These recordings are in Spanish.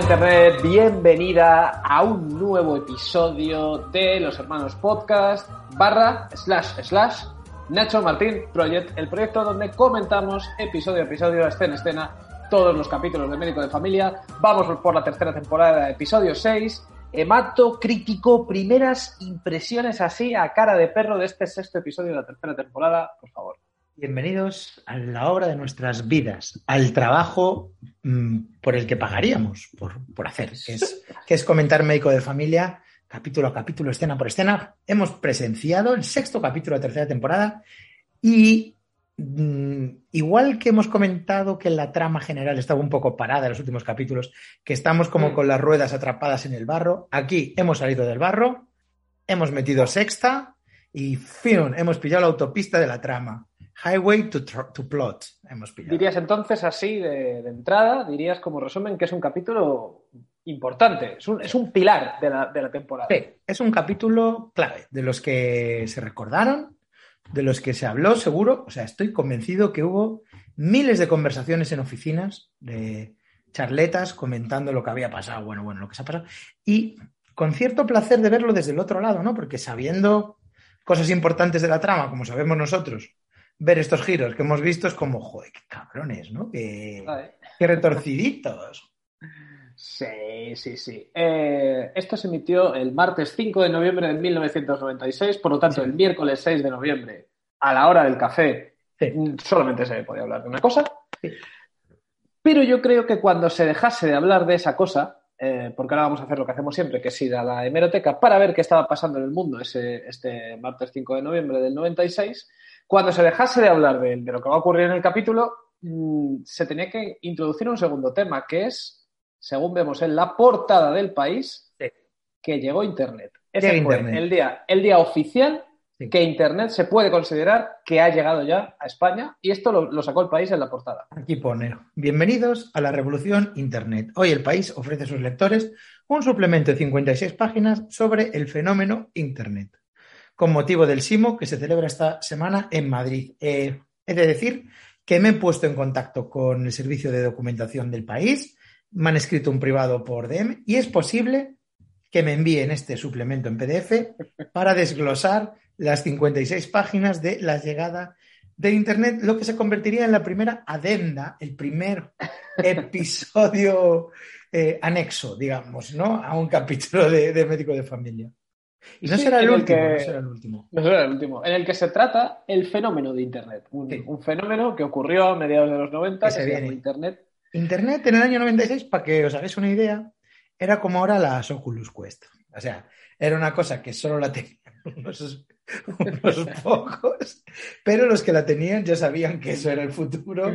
Internet, bienvenida a un nuevo episodio de Los Hermanos Podcast barra slash slash Nacho Martín Project, el proyecto donde comentamos episodio a episodio, escena a escena, todos los capítulos de Médico de Familia. Vamos por la tercera temporada, episodio 6. Hemato crítico, primeras impresiones así a cara de perro de este sexto episodio de la tercera temporada, por favor. Bienvenidos a la obra de nuestras vidas, al trabajo mmm, por el que pagaríamos por, por hacer, que es, que es comentar médico de familia, capítulo a capítulo, escena por escena. Hemos presenciado el sexto capítulo de la tercera temporada y mmm, igual que hemos comentado que la trama general estaba un poco parada en los últimos capítulos, que estamos como con las ruedas atrapadas en el barro, aquí hemos salido del barro, hemos metido sexta y ¡fium! hemos pillado la autopista de la trama. Highway to, to, plot. Hemos pillado. Dirías entonces así de, de, entrada, dirías como resumen que es un capítulo importante, es un, es un pilar de la, de la, temporada. Sí, es un capítulo clave, de los que se recordaron, de los que se habló seguro, o sea, estoy convencido que hubo miles de conversaciones en oficinas, de charletas comentando lo que había pasado, bueno, bueno, lo que se ha pasado, y con cierto placer de verlo desde el otro lado, ¿no? Porque sabiendo cosas importantes de la trama, como sabemos nosotros, ver estos giros que hemos visto es como, joder, qué cabrones, ¿no? Qué, qué retorciditos. Sí, sí, sí. Eh, esto se emitió el martes 5 de noviembre de 1996, por lo tanto, sí. el miércoles 6 de noviembre, a la hora del café, sí. solamente se podía hablar de una cosa. Sí. Pero yo creo que cuando se dejase de hablar de esa cosa, eh, porque ahora vamos a hacer lo que hacemos siempre, que es ir a la hemeroteca para ver qué estaba pasando en el mundo ese, este martes 5 de noviembre del 96, cuando se dejase de hablar de, de lo que va a ocurrir en el capítulo, mmm, se tenía que introducir un segundo tema, que es, según vemos en la portada del país, sí. que llegó Internet. Ese Llega fue Internet. El, día, el día oficial Sí. que Internet se puede considerar que ha llegado ya a España y esto lo, lo, sacó el país en la portada. Aquí pone, bienvenidos a la revolución Internet. Hoy el país ofrece a sus lectores un suplemento de 56 páginas sobre el fenómeno Internet, con motivo del SIMO que se celebra esta semana en Madrid. Eh, he de decir que me he puesto en contacto con el servicio de documentación del país, me han escrito un privado por DM y es posible que me envíen este suplemento en PDF para desglosar las 56 páginas de la llegada de Internet, lo que se convertiría en la primera adenda, el primer episodio eh, anexo, digamos, ¿no? A un capítulo de, de médico de familia. Y no, Sí, será el último, que- no será el último. No será el último. En el que se trata el fenómeno de Internet. Un, Sí. un fenómeno que ocurrió a mediados de los 90, Que se viene. Internet. Internet en el año 96, para que os hagáis una idea, era como ahora las Oculus Quest. O sea, era una cosa que solo la tenían unos, unos pocos, pero los que la tenían ya sabían que eso era el futuro,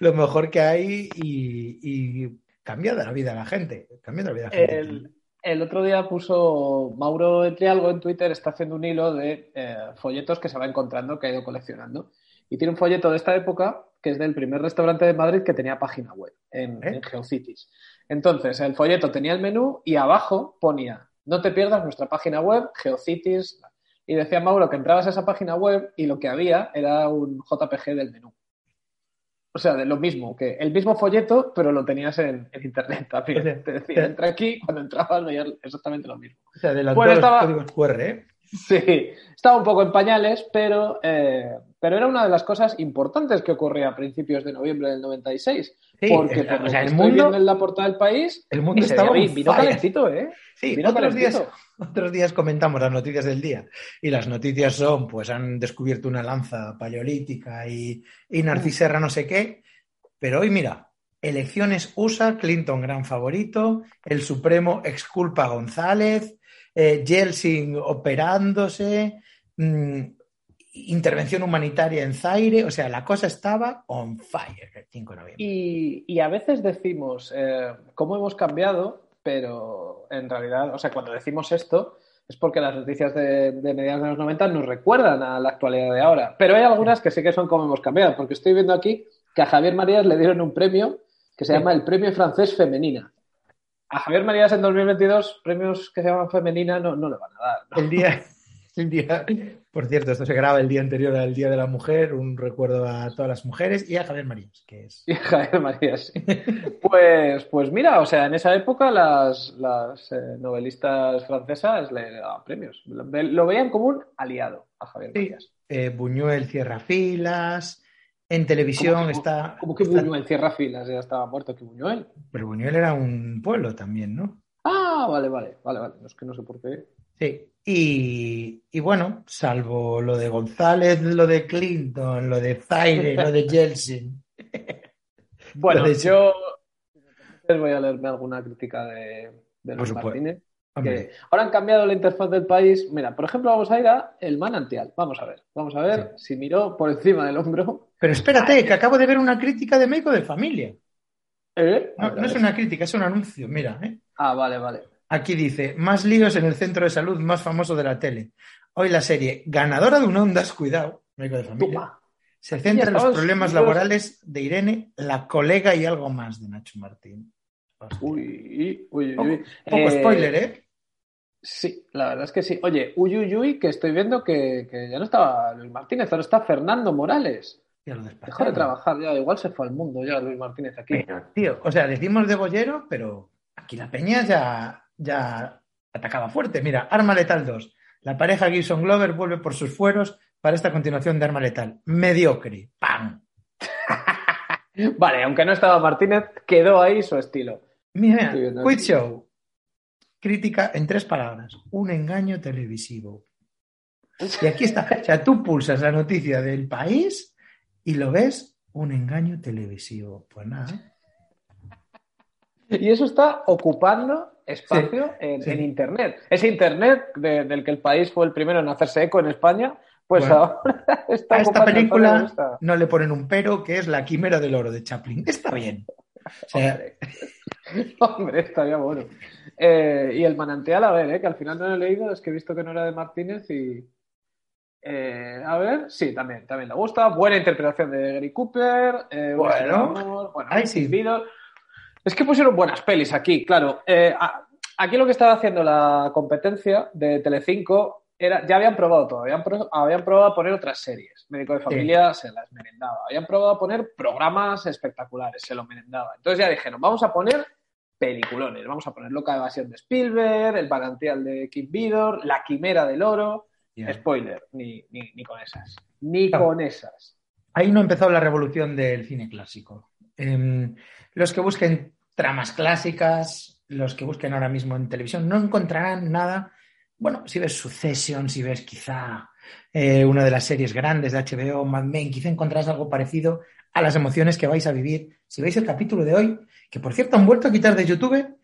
lo mejor que hay y, y la vida a la gente. Cambia de la vida a la gente. El, el otro día puso Mauro entre algo en Twitter, está haciendo un hilo de eh, folletos que se va encontrando, que ha ido coleccionando. Y tiene un folleto de esta época, que es del primer restaurante de Madrid que tenía página web en, ¿Eh? en GeoCities. Entonces, el folleto tenía el menú y abajo ponía, no te pierdas nuestra página web, GeoCities. Y decía Mauro que entrabas a esa página web y lo que había era un JPG del menú. O sea, de lo mismo, que el mismo folleto, pero lo tenías en, en internet también. O sea, Te decía, entra aquí, cuando entrabas veías exactamente lo mismo. O sea, adelantó bueno, los estaba- códigos QR, ¿eh? Sí, estaba un poco en pañales, pero, eh, pero era una de las cosas importantes que ocurría a principios de noviembre del 96. Sí, porque el- por o lo sea, que el estoy mundo- viendo en la portada del país, El mundo estaba vino fire. calentito, ¿eh? Sí, Vino otros días, otros días comentamos las noticias del día y las noticias son, pues han descubierto una lanza paleolítica y, y Narciserra no sé qué, pero hoy mira, elecciones USA, Clinton gran favorito, el Supremo exculpa a González, eh, Yeltsin operándose, mm, intervención humanitaria en Zaire, o sea, la cosa estaba on fire el 5 de noviembre. Y, y a veces decimos eh, cómo hemos cambiado, pero en realidad, o sea, cuando decimos esto es porque las noticias de, de mediados de los 90 nos recuerdan a la actualidad de ahora. Pero hay algunas que sí que son como hemos cambiado, porque estoy viendo aquí que a Javier Marías le dieron un premio que se Sí. llama el Premio Francés Femenina. A Javier Marías en 2022 premios que se llaman femenina no, no le van a dar. ¿no? El día, el día. Por cierto, esto se graba el día anterior al Día de la Mujer, un recuerdo a todas las mujeres y a Javier Marías, que es. Y a Javier Marías, sí. pues, pues mira, o sea, en esa época las, las eh, novelistas francesas le daban premios. Lo, lo, veían como un aliado a Javier Marías. Eh, Buñuel cierra filas. En televisión ¿Cómo que, está. Como que está- Buñuel cierra filas, ya estaba muerto que Buñuel. Pero Buñuel era un pueblo también, ¿no? Ah, vale, vale, vale, vale. No es que no sé por qué. Sí. Y, y bueno, salvo lo de González, lo de Clinton, lo de Zaire, lo de Yeltsin. Bueno, de- yo les voy a leerme alguna crítica de, supuesto. Martínez. Que ahora han cambiado la interfaz del país. Mira, por ejemplo, vamos a ir a El Manantial. Vamos a ver, vamos a ver si miró por encima del hombro. Pero espérate, que acabo de ver una crítica de médico de familia. ¿Eh? No, ver, no es una crítica, es un anuncio. Mira, ¿eh? Ah, vale, vale. Aquí dice, más líos en el centro de salud más famoso de la tele. Hoy la serie, ganadora de un Ondas, cuidado, médico de familia, Toma. se centra en los problemas laborales de Irene, la colega y algo más de Nacho Martín. Hostia. Uy, uy, uy, Poco-. Poco Eh, spoiler, ¿eh? Sí, la verdad es que sí. Oye, uy, uy, uy, que estoy viendo que, que ya no estaba Luis Martínez, ahora está Fernando Morales. Ya lo Dejó de trabajar ya, igual se fue al mundo ya Luis Martínez aquí. Pero, tío, o sea, decimos de Bollero, pero aquí la peña ya, ya atacaba fuerte. Mira, Arma Letal 2. La pareja Gibson Glover vuelve por sus fueros para esta continuación de Arma Letal. Mediocre. ¡Pam! Vale, aunque no estaba Martínez, quedó ahí su estilo. Mira, Quit. Show. Crítica en tres palabras. Un engaño televisivo. Y aquí está. O sea, tú pulsas la noticia del país y lo ves un engaño televisivo. Pues nada. Y eso está ocupando espacio en, sí. en Internet. Ese Internet de- del que el país fue el primero en hacerse eco en España, pues Bueno. ahora está A esta película esta- no le ponen un pero, que es la quimera del oro de Chaplin. Está bien. O sea, Hombre, Hombre, estaría bueno. Eh, y el manantial, a ver, eh, que al final no lo he leído, es que he visto que no era de Martínez y. eh, a ver, sí, también, también le gusta. Buena interpretación de Gary Cooper. eh, Bueno. bueno, Ay, sí. Es que pusieron buenas pelis aquí, claro. Eh, aquí lo que estaba haciendo la competencia de Telecinco era, ya habían probado todo, habían, pro- habían probado a poner otras series. Médico de familia se las merendaba. Habían probado a poner programas espectaculares, se lo merendaba. Entonces ya dijeron, vamos a poner peliculones, vamos a poner Loca Evasión de Spielberg, El Manantial de Kim Vidor, La Quimera del Oro. Spoiler, ni, ni, ni con esas. Ni Claro. con esas. Ahí no ha empezado la revolución del cine clásico. Em, los que busquen tramas clásicas, los que busquen ahora mismo en televisión, no encontrarán nada. Bueno, si ves Succession, si ves quizá eh, una de las series grandes de HBO, Mad Men, quizá encontrarás algo parecido a las emociones que vais a vivir. Si veis el capítulo de hoy, que por cierto han vuelto a quitar de YouTube,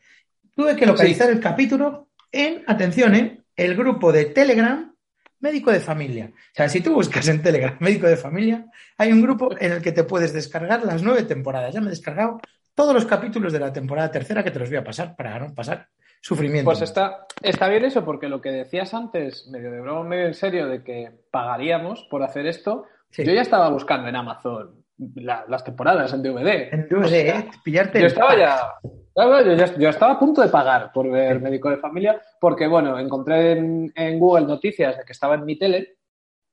tuve que localizar el capítulo en, atención, en el grupo de Telegram médico de familia. O sea, si tú buscas en Telegram médico de familia, hay un grupo en el que te puedes descargar las nueve temporadas. Ya me he descargado todos los capítulos de la temporada tercera que te los voy a pasar para no pasar sufrimiento. Pues está, está bien eso, porque lo que decías antes, medio de broma, medio en serio, de que pagaríamos por hacer esto, Sí. yo ya estaba buscando en Amazon la- las temporadas en DVD. En DVD, O sea, ¿eh? pillarte yo el estaba pack. ya, claro, yo, ya- yo estaba a punto de pagar por ver Médico de Familia, porque bueno, encontré en, en Google noticias de que estaba en mi tele,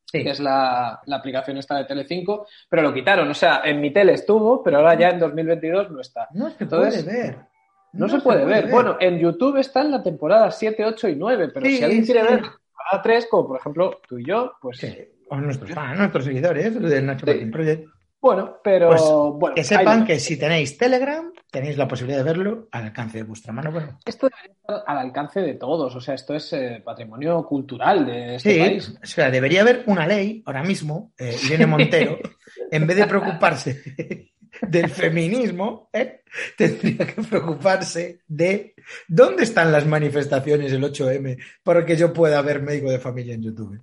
Sí. que es la, la aplicación esta de Telecinco, pero lo quitaron. O sea, en mi tele estuvo, pero ahora ya en 2022 no está. No se Entonces, puede ver. No, se, puede, ver. Bueno, en YouTube está en la temporada 7, 8 y 9, pero Sí, si alguien quiere sí. ver la temporada 3, como por ejemplo tú y yo, pues Sí. O nuestros fans, nuestros seguidores, del Nacho. Martín Project. Bueno, pero Pues, bueno. Que sepan que si tenéis Telegram, tenéis la posibilidad de verlo al alcance de vuestra mano. Bueno, Esto debería estar al alcance de todos, o sea, esto es eh, patrimonio cultural de este Sí, país. o sea, debería haber una ley ahora mismo, eh, Irene Montero, en vez de preocuparse del feminismo, ¿eh? tendría que preocuparse de dónde están las manifestaciones el 8M para que yo pueda ver médico de familia en YouTube.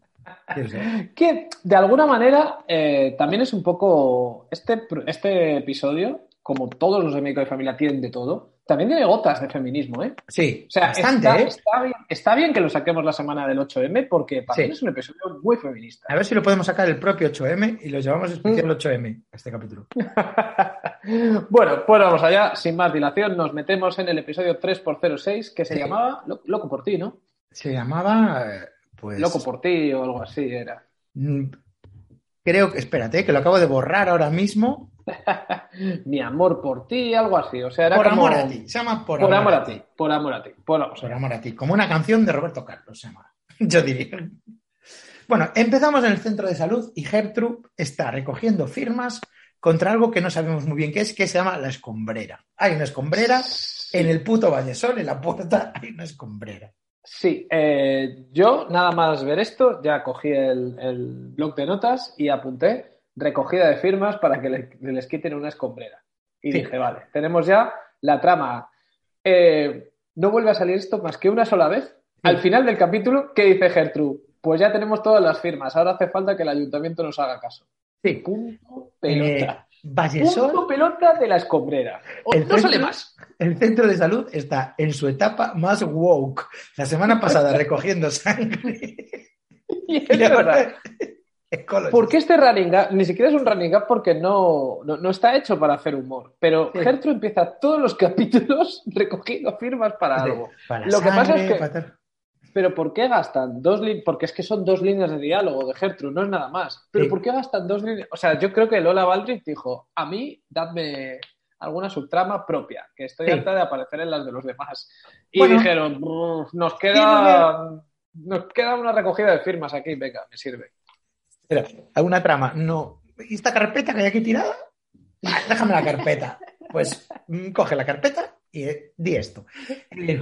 Que de alguna manera eh, también es un poco. Este, este episodio, como todos los de Médico de Familia tienen de todo, también tiene gotas de feminismo, ¿eh? Sí, O sea, bastante, está, ¿eh? está bien, está bien que lo saquemos la semana del 8M porque para Sí. mí es un episodio muy feminista. A ver si lo podemos sacar el propio 8M y lo llevamos especial Mm. 8M a este capítulo. bueno, pues vamos allá, sin más dilación, nos metemos en el episodio 3x06 que se Sí. llamaba Lo- Loco por ti, ¿no? Se llamaba, eh, pues. Loco por ti o algo así era. Mm, creo que, espérate, que lo acabo de borrar ahora mismo. Mi amor por ti, algo así. O sea, era por como- amor a ti. Se llama Por, Por amor a ti, por amor a ti. Por, vamos a Por ver. amor a ti. Como una canción de Roberto Carlos se llama. Yo diría. Bueno, empezamos en el centro de salud y Gertrude está recogiendo firmas contra algo que no sabemos muy bien qué es, que se llama la escombrera. Hay una escombrera en el puto Vallesol, en la puerta hay una escombrera. Sí, eh, yo nada más ver esto, ya cogí el, el bloc de notas y apunté recogida de firmas para que le- les quiten una escombrera. Y Sí. dije, vale, tenemos ya la trama. Eh, no vuelve a salir esto más que una sola vez. Al final del capítulo, ¿qué dice Gertrude? Pues ya tenemos todas las firmas, ahora hace falta que el ayuntamiento nos haga caso. Sí. Punto Eh, pelota. Vallesol, Punto pelota de la escombrera. O- El no sale centro- más. el centro de salud está en su etapa más woke. La semana pasada recogiendo sangre. Y es y verdad. ahora. Porque este running gag ni siquiera es un running gag porque no, no, no está hecho para hacer humor. Pero Sí. Gertrude empieza todos los capítulos recogiendo firmas para Sí, algo. para Lo que pasa es que- para. Pero ¿por qué gastan dos líneas? Porque es que son dos líneas de diálogo de Gertrude, no es nada más. Pero Sí. ¿por qué gastan dos líneas? O sea, yo creo que Lola Baldrick dijo, a mí dadme alguna subtrama propia, que estoy Sí. harta de aparecer en las de los demás. Y Bueno. dijeron, "Brr, nos queda, nos queda una recogida de firmas aquí, venga, me sirve. Espera, ¿alguna trama? No. ¿Y esta carpeta que hay aquí tirada? Déjame la carpeta. Pues mm, coge la carpeta y eh, di esto. Eh,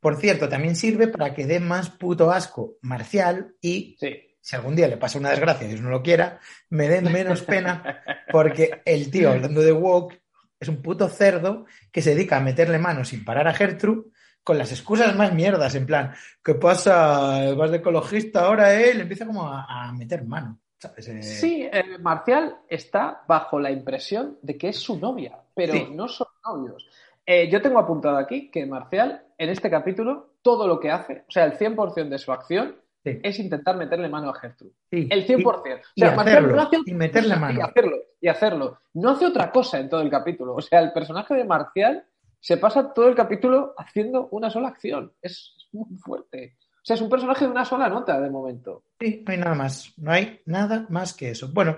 por cierto, también sirve para que dé más puto asco marcial y Sí. si algún día le pasa una desgracia, Dios no lo quiera, me den menos pena porque el tío, hablando de woke, es un puto cerdo que se dedica a meterle mano sin parar a Gertrude con las excusas más mierdas, en plan, ¿qué pasa? ¿Vas de ecologista ahora, eh? Le empieza como a, a meter mano. ¿sabes? Eh, Sí, eh, Marcial está bajo la impresión de que es su novia, pero Sí. no son novios. Eh, yo tengo apuntado aquí que Marcial, en este capítulo, todo lo que hace, o sea, el 100% de su acción, Sí. es intentar meterle mano a Gertrude. sí. El 100%. Y- o sea, y hacerlo, no hace y meterle mano. Y hacerlo, y hacerlo. No hace otra cosa en todo el capítulo. O sea, el personaje de Marcial se pasa todo el capítulo haciendo una sola acción. Es, es muy fuerte. O sea, es un personaje de una sola nota de momento. Sí, no hay nada más. No hay nada más que eso. Bueno,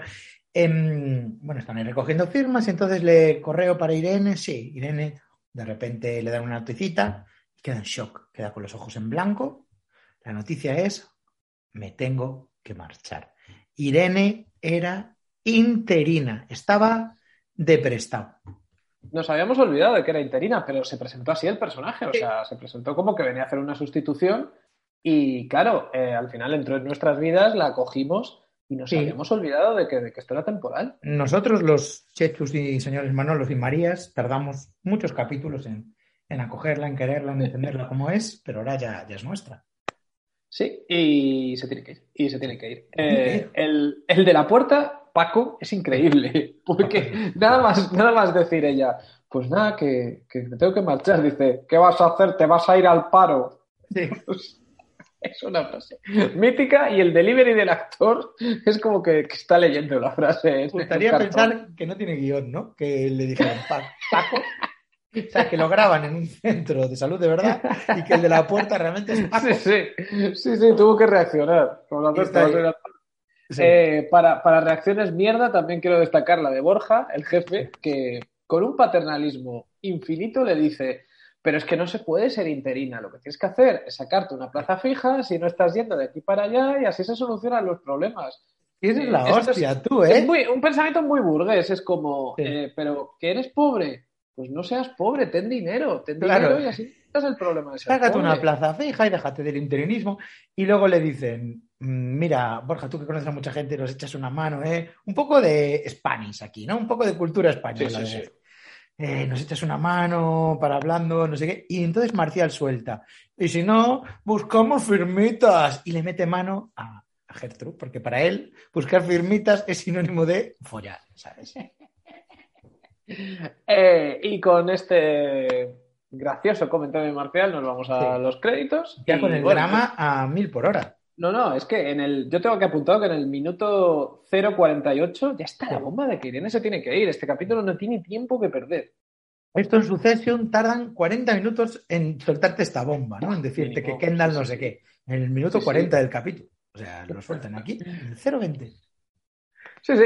em, bueno, están ahí recogiendo firmas, entonces le correo para Irene. Sí, Irene de repente le dan una noticita queda en shock, queda con los ojos en blanco. La noticia es, me tengo que marchar. Irene era interina, estaba de prestado. Nos habíamos olvidado de que era interina, pero se presentó así el personaje. O Sí. sea, se presentó como que venía a hacer una sustitución. Y claro, eh, al final entró en nuestras vidas, la cogimos y nos Sí. habíamos olvidado de que, de que esto era temporal. Nosotros, los Chechus y señores Manolos y Marías, tardamos muchos capítulos en, en acogerla, en quererla, en entenderla como es, pero ahora ya, ya es nuestra. Sí, y se tiene que ir. Y se tiene que ir. Eh, el, el de la puerta, Paco, es increíble. Porque nada más, nada más decir ella, pues nada, que, que me tengo que marchar. Dice, ¿qué vas a hacer? ¿Te vas a ir al paro? Sí. Es una frase mítica y el delivery del actor es como que, que está leyendo la frase. Me gustaría pensar que no tiene guion, ¿no? Que le dijeron "Pa- Paco. O sea, que lo graban en un centro de salud de verdad y que el de la puerta realmente es Paco. Sí, sí, sí, sí, tuvo que reaccionar. La Sí. Eh, para, para reacciones mierda, también quiero destacar la de Borja, el jefe, que con un paternalismo infinito le dice: Pero es que no se puede ser interina, lo que tienes que hacer es sacarte una plaza fija si no estás yendo de aquí para allá y así se solucionan los problemas. Y es la Esto es- hostia, tú, Es ¿eh? muy- un pensamiento muy burgués, es como: Sí. eh, Pero que eres pobre, pues no seas pobre, ten dinero, ten Claro. dinero y así es el problema de ser Sácate pobre. una plaza fija y déjate del interinismo. Y luego le dicen, "Mm, mira, Borja, tú que conoces a mucha gente, nos echas una mano, ¿eh? Un poco de Spanish aquí, ¿no? Un poco de cultura española. Sí, sí, de- sí. eh, nos echas una mano para hablando, no sé qué. Y entonces Marcial suelta. Y si no, buscamos firmitas. Y le mete mano a, a Gertrude, porque para él buscar firmitas es sinónimo de follar, ¿sabes? Eh, y con este gracioso comentario Marcial nos vamos a Sí. los créditos. Ya con el bueno, drama a mil por hora. No, no, es que en el, yo tengo que apuntar que en el minuto 0.48 ya está la bomba de que Irene se tiene que ir. Este capítulo no tiene tiempo que perder. Esto en Succession tardan 40 minutos en soltarte esta bomba, ¿no? En decirte que Kendall sí, no sí, sé sí. qué. en el minuto 40 del capítulo. O sea, lo sueltan aquí, en el 020. Sí, sí.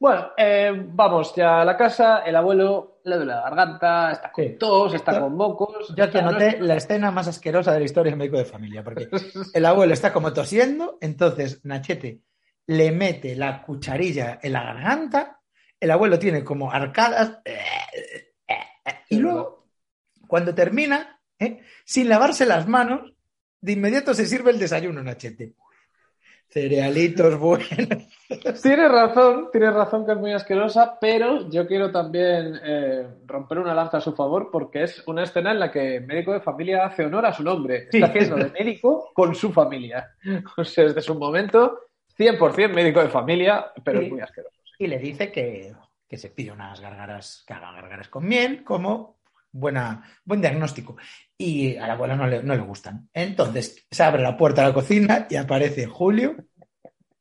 Bueno, eh, vamos ya a la casa. El abuelo le duele la garganta, está con tos, está con mocos. Yo aquí anoté la escena más asquerosa de la historia del médico de familia, porque el abuelo está como tosiendo, entonces Nachete le mete la cucharilla en la garganta, el abuelo tiene como arcadas, y luego, cuando termina, ¿eh? sin lavarse las manos, de inmediato se sirve el desayuno, Nachete. Cerealitos buenos. Tienes razón, tienes razón que es muy asquerosa, pero yo quiero también eh, romper una lanza a su favor porque es una escena en la que el médico de familia hace honor a su nombre. Está haciendo de médico con su familia. O sea, desde su momento, 100% médico de familia, pero es muy asqueroso. Y le dice que, que se pide unas gargaras, que hagan gargaras con miel, como buena, buen diagnóstico. Y a la abuela no le, no le gustan. Entonces se abre la puerta de la cocina y aparece Julio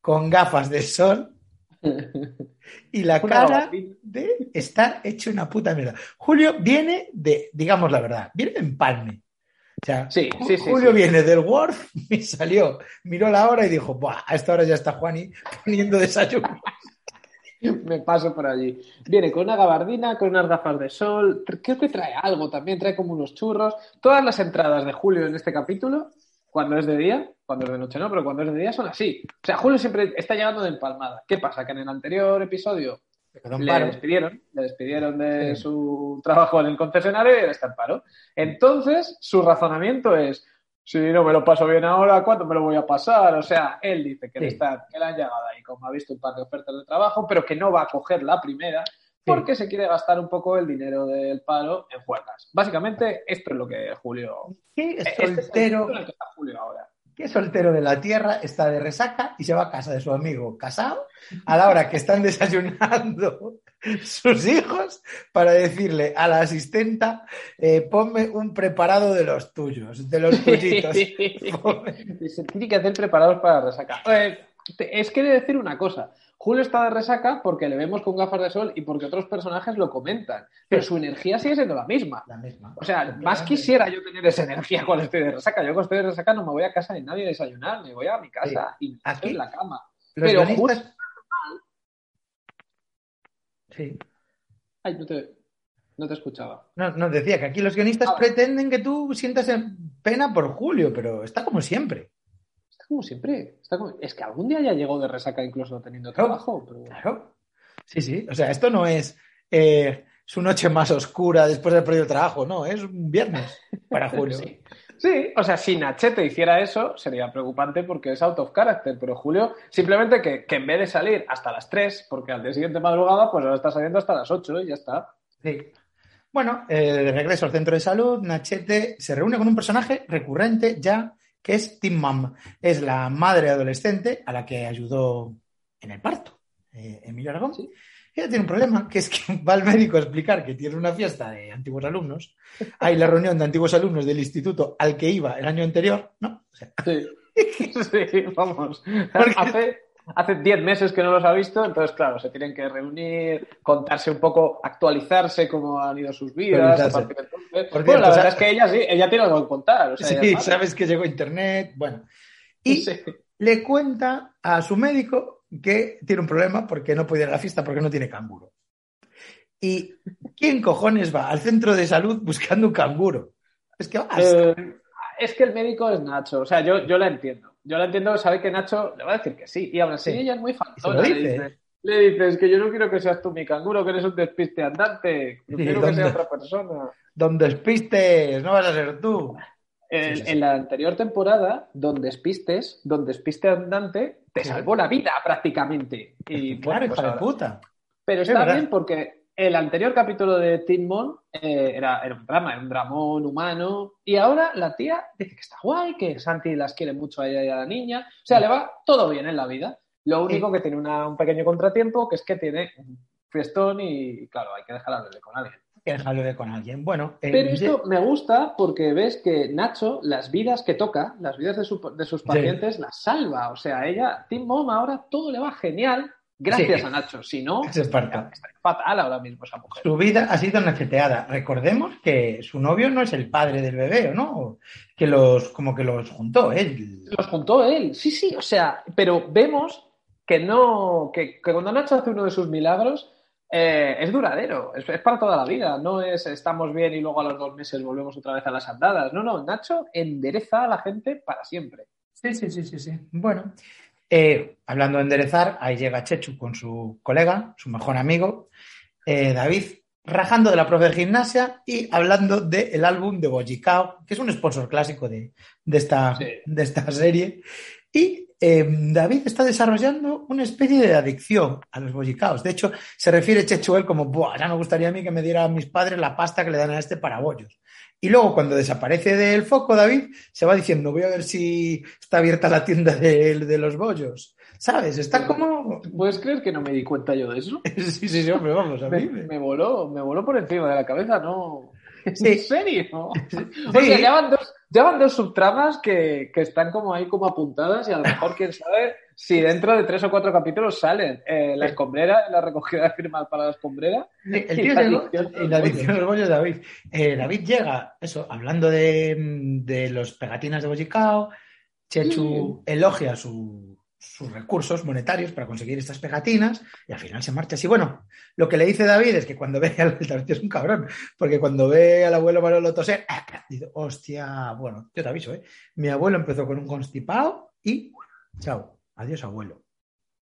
con gafas de sol y la cara de estar hecho una puta mierda. Julio viene de, digamos la verdad, viene de empalme. O sea, sí, sí, Julio viene del Word y salió, miró la hora y dijo, Buah, a esta hora ya está Juani poniendo desayuno. Me paso por allí. Viene con una gabardina, con unas gafas de sol. Creo que trae algo también, trae como unos churros. Todas las entradas de Julio en este capítulo, cuando es de día, cuando es de noche no, pero cuando es de día son así. O sea, Julio siempre está llegando de empalmada. ¿Qué pasa? Que en el anterior episodio le despidieron, le despidieron de su trabajo en el concesionario y él está en paro. Entonces, su razonamiento es, si no me lo paso bien ahora, ¿cuándo me lo voy a pasar? O sea, él dice que, le, está, que le han llegado ahí, como ha visto un par de ofertas de trabajo, pero que no va a coger la primera porque se quiere gastar un poco el dinero del paro en juegas. Básicamente, esto es lo que Julio... ¿Qué este soltero? que está Julio ahora. ¿Qué soltero de la tierra está de resaca y se va a casa de su amigo casado a la hora que están desayunando sus hijos para decirle a la asistenta, eh, ponme un preparado de los tuyos, de los tuyitos. Se tiene que hacer preparados para resaca. es que de decir una cosa. Julio está de resaca porque le vemos con gafas de sol y porque otros personajes lo comentan. Pero su energía sigue siendo la misma. La misma. O sea, más quisiera yo tener esa energía cuando estoy de resaca. Yo cuando estoy de resaca no me voy a casa ni nadie a desayunar, me voy a mi casa y estoy en la cama. Pero Julio Sí. Ay, no te, no te escuchaba. No, no, decía que aquí los guionistas ah, pretenden que tú sientas pena por Julio, pero está como siempre. Está como siempre. Es que algún día ya llegó de resaca incluso teniendo trabajo. Claro. Sí, sí. O sea, esto no es eh, su noche más oscura después del periodo de trabajo, no, es un viernes para Julio. sí. Sí, o sea, si Nachete hiciera eso, sería preocupante porque es out of character, pero Julio, simplemente que, en vez de salir hasta las 3, porque al día siguiente madrugada, pues ahora está saliendo hasta las 8 y ya está. Sí. Bueno, eh, de regreso al centro de salud, Nachete se reúne con un personaje recurrente ya, que es Tim Mom. Es la madre adolescente a la que ayudó en el parto, eh, Emilio Aragón. ¿Sí? Ella tiene un problema, que es que va al médico a explicar que tiene una fiesta de antiguos alumnos. Hay la reunión de antiguos alumnos del instituto al que iba el año anterior, ¿no? sí. sí, vamos. Hace 10 meses que no los ha visto, entonces, claro, se tienen que reunir, contarse un poco, actualizarse cómo han ido sus vidas. A partir de entonces. bueno, la verdad es que ella sí, ella tiene algo que contar. sí, sabes que llegó Internet, bueno. Y le cuenta a su médico que tiene un problema porque no puede ir a la fiesta porque no tiene canguro. ¿Y quién cojones va al centro de salud buscando un canguro? Es que eh, es que el médico es Nacho, o sea, yo, yo la entiendo. Yo la entiendo, sabe que Nacho le va a decir que sí, y aún así ella es muy fantona. Le, dice, le dices que yo no quiero que seas tú mi canguro, que eres un despiste andante, quiero que sea otra persona. Don despistes, no vas a ser tú. En, la anterior temporada, Don Despistes, Don Despiste Andante, te salvó la vida prácticamente. Y, claro, pues hija de puta. Pero está bien porque el anterior capítulo de Tim Mon eh, era, un drama, era un dramón humano. Y ahora la tía dice que está guay, que Santi las quiere mucho a ella y a la niña. O sea, le va todo bien en la vida. Lo único que tiene un pequeño contratiempo, que es que tiene un fiestón y, claro, hay que dejarla de con alguien que de con alguien. Bueno, eh, pero esto me gusta porque ves que Nacho, las vidas que toca, las vidas de, sus pacientes, las salva. O sea, ella, Tim Mom, ahora todo le va genial Gracias a Nacho. Si no, Es está fatal ahora mismo esa mujer. Su vida ha sido nacheteada. Recordemos que su novio no es el padre del bebé, ¿o ¿no? Que los, como que los juntó él. Los juntó él, sí, sí, o sea, pero vemos que no, que, que cuando Nacho hace uno de sus milagros, eh, es duradero, es, es para toda la vida, no es estamos bien y luego a los dos meses volvemos otra vez a las andadas. No, no, Nacho endereza a la gente para siempre. Sí, sí, sí, sí, sí. Bueno, eh, hablando de enderezar, ahí llega Chechu con su colega, su mejor amigo, eh, David, rajando de la profe de gimnasia y hablando del álbum de Bojicao, que es un sponsor clásico de, de esta, Sí. de esta serie. Y eh, David está desarrollando una especie de adicción a los bollicaos. De hecho, se refiere Chechu él como, Buah, ya me gustaría a mí que me diera a mis padres la pasta que le dan a este para bollos. Y luego, cuando desaparece del foco, David se va diciendo, voy a ver si está abierta la tienda de, de los bollos. ¿Sabes? Está como... ¿Puedes creer que no me di cuenta yo de eso? Sí, sí, sí, hombre, vamos, a mí. me- me voló, me voló por encima de la cabeza, ¿no? Sí. ¿En serio? O sea, ya van dos, ya van dos subtramas que, que están como ahí como apuntadas y a lo mejor, quién sabe, si dentro de tres o cuatro capítulos salen eh, la escombrera, la recogida de firmas para la escombrera. Sí, El Y tío llegó, de David. Eh, David llega, eso, hablando de, de los pegatinas de Bollicao. Chechu elogia su- sus recursos monetarios para conseguir estas pegatinas y al final se marcha así. Bueno, lo que le dice David es que cuando ve al David es un cabrón, porque cuando ve al abuelo Manolo toser, dice, hostia, bueno, yo te aviso, ¿eh? Mi abuelo empezó con un constipado y chao, adiós abuelo.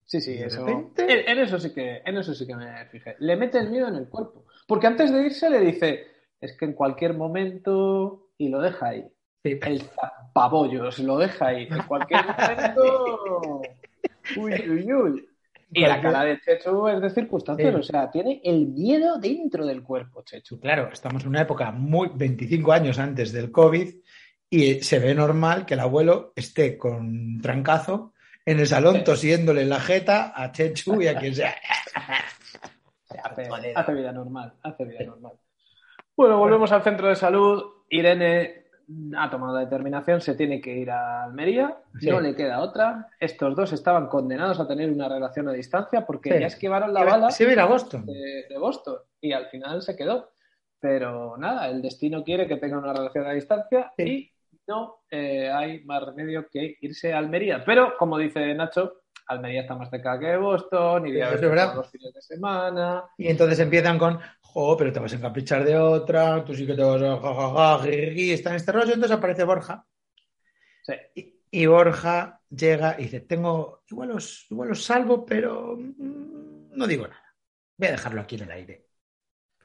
Sí, sí, de eso. repente- En, en eso sí que, en eso sí que me fijé. Le mete el miedo en el cuerpo. Porque antes de irse le dice, es que en cualquier momento, y lo deja ahí. El zapabollos, lo deja ahí. En cualquier momento. Uy, uy, uy. Y la cara de Chechu es de circunstancias, Sí. o sea, tiene el miedo dentro del cuerpo, Chechu. Claro, estamos en una época muy 25 años antes del COVID y se ve normal que el abuelo esté con trancazo en el salón Sí. tosiéndole la jeta a Chechu y a quien sea. Hace, hace vida normal, hace vida normal. Bueno, volvemos al centro de salud. Irene ha tomado la determinación, se tiene que ir a Almería, Sí. no le queda otra. Estos dos estaban condenados a tener una relación a distancia porque Sí. ya esquivaron la bala Se a Boston. de, de Boston y al final se quedó. Pero nada, el destino quiere que tenga una relación a distancia Sí. y no eh, hay más remedio que irse a Almería. Pero, como dice Nacho, Almería está más cerca que Boston, iría a ver los fines de semana. Y entonces empiezan con, jo, pero te vas a encaprichar de otra, tú sí que te vas a jajaja, jijiji", está en este rollo. Entonces aparece Borja Sí. y, y Borja llega y dice, tengo, igual os, igual salvo, pero mm, no digo nada. Voy a dejarlo aquí en el aire.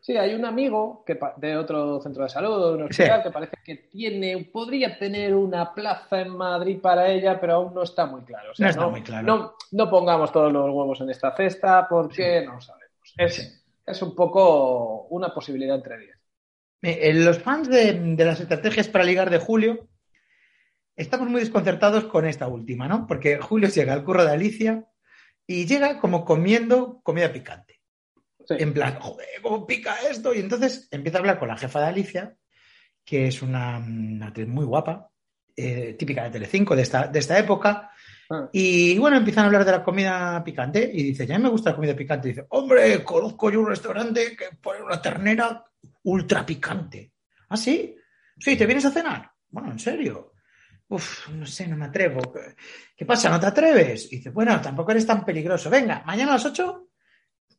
Sí, hay un amigo que de otro centro de salud, de un hospital, que parece que tiene, podría tener una plaza en Madrid para ella, pero aún no está muy claro. O sea, No está muy claro. No, no pongamos todos los huevos en esta cesta porque no sabemos. Es, Sí. Es un poco una posibilidad entre diez. Eh, Los fans de, de las estrategias para ligar de Julio estamos muy desconcertados con esta última, ¿no? Porque Julio llega al curro de Alicia y llega como comiendo comida picante. Sí. En plan, joder, ¿cómo pica esto? Y entonces empieza a hablar con la jefa de Alicia, que es una, una actriz muy guapa, eh, típica de Telecinco de esta, de esta época. Ah. Y bueno, empiezan a hablar de la comida picante y dice, ya me gusta la comida picante. Y dice, hombre, conozco yo un restaurante que pone una ternera ultra picante. ¿Ah, sí? Sí, ¿te vienes a cenar? Bueno, ¿en serio? Uf, no sé, no me atrevo. ¿Qué, pasa? ¿No te atreves? Y dice, bueno, tampoco eres tan peligroso. Venga, mañana a las 8,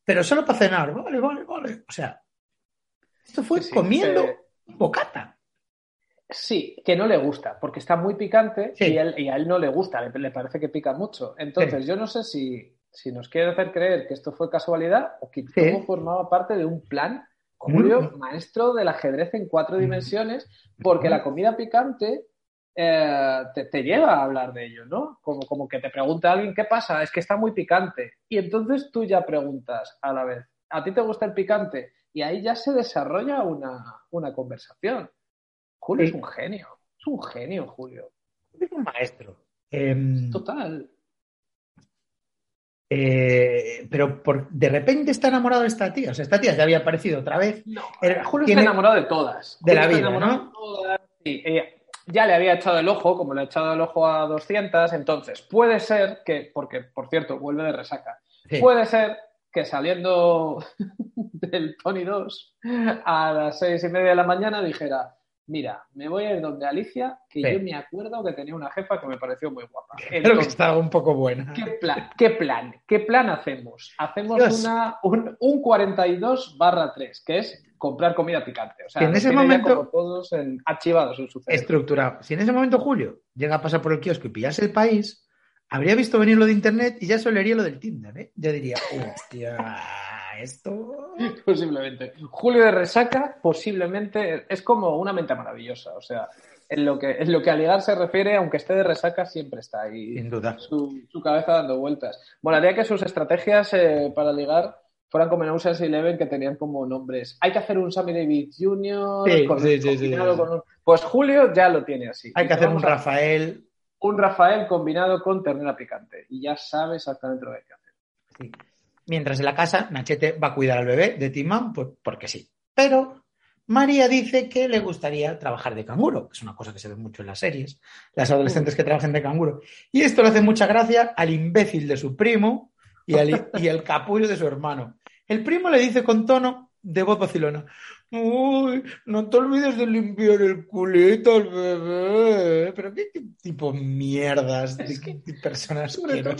pero solo para cenar. Vale, vale, vale. O sea, esto fue Sí, comiendo eh, bocata. Sí, que no le gusta, porque está muy picante Sí. y, él- y a él no le gusta, le, le parece que pica mucho. Entonces, Sí. yo no sé si, si nos quiere hacer creer que esto fue casualidad o que Sí. todo formaba parte de un plan. Julio, maestro del ajedrez en cuatro dimensiones, porque la comida picante eh, te, te lleva a hablar de ello, ¿no? Como, como que te pregunta alguien, ¿qué pasa? Es que está muy picante. Y entonces tú ya preguntas a la vez, ¿a ti te gusta el picante? Y ahí ya se desarrolla una, una conversación. Julio es un genio, es un genio, Julio. Es un maestro. Em, Total. eh, pero por, de repente está enamorado de esta tía. O sea, esta tía ya había aparecido otra vez. No, Eh, Julio tiene- está enamorado de todas. de la Julio vida, enamorado ¿no? de todas. Sí, ella ya le había echado el ojo, como le ha echado el ojo a 200, entonces puede ser que, porque por cierto, vuelve de resaca, Puede ser que saliendo del Tony 2 a las seis y media de la mañana dijera, mira, me voy a ir donde Alicia, que yo me acuerdo que tenía una jefa que me pareció muy guapa. Creo que estaba un poco buena. ¿Qué plan? ¿Qué plan? ¿Qué plan hacemos? Hacemos una, un, 42 barra 3, que es comprar comida picante. O sea, en ese momento todos en, archivados en su Estructurado. Si en ese momento Julio llega a pasar por el kiosco y pillase el país, habría visto venir lo de internet y ya solería lo del Tinder, ¿eh? Yo diría, hostia, esto. Posiblemente. Julio de Resaca, posiblemente, es como una mente maravillosa. O sea, en lo que, en lo que a ligar se refiere, aunque esté de resaca, siempre está ahí. Sin duda. Su, cabeza dando vueltas. Molaría que sus estrategias eh, para ligar fueran como en Ocean's Eleven que tenían como nombres. Hay que hacer un Sammy David Jr. Pues Julio ya lo tiene así. Hay que hacer un Rafael un Rafael combinado con ternera picante. Y ya sabe exactamente lo que hay que hacer. Mientras en la casa, Nachete va a cuidar al bebé de Timán, pues porque sí. Pero María dice que le gustaría trabajar de canguro, que es una cosa que se ve mucho en las series, las adolescentes que trabajan de canguro. Y esto le hace mucha gracia al imbécil de su primo y al, y al capullo de su hermano. El primo le dice con tono de voz vacilona, Uy, no te olvides de limpiar el culito al bebé. Pero qué, tipo mierdas de, personas que no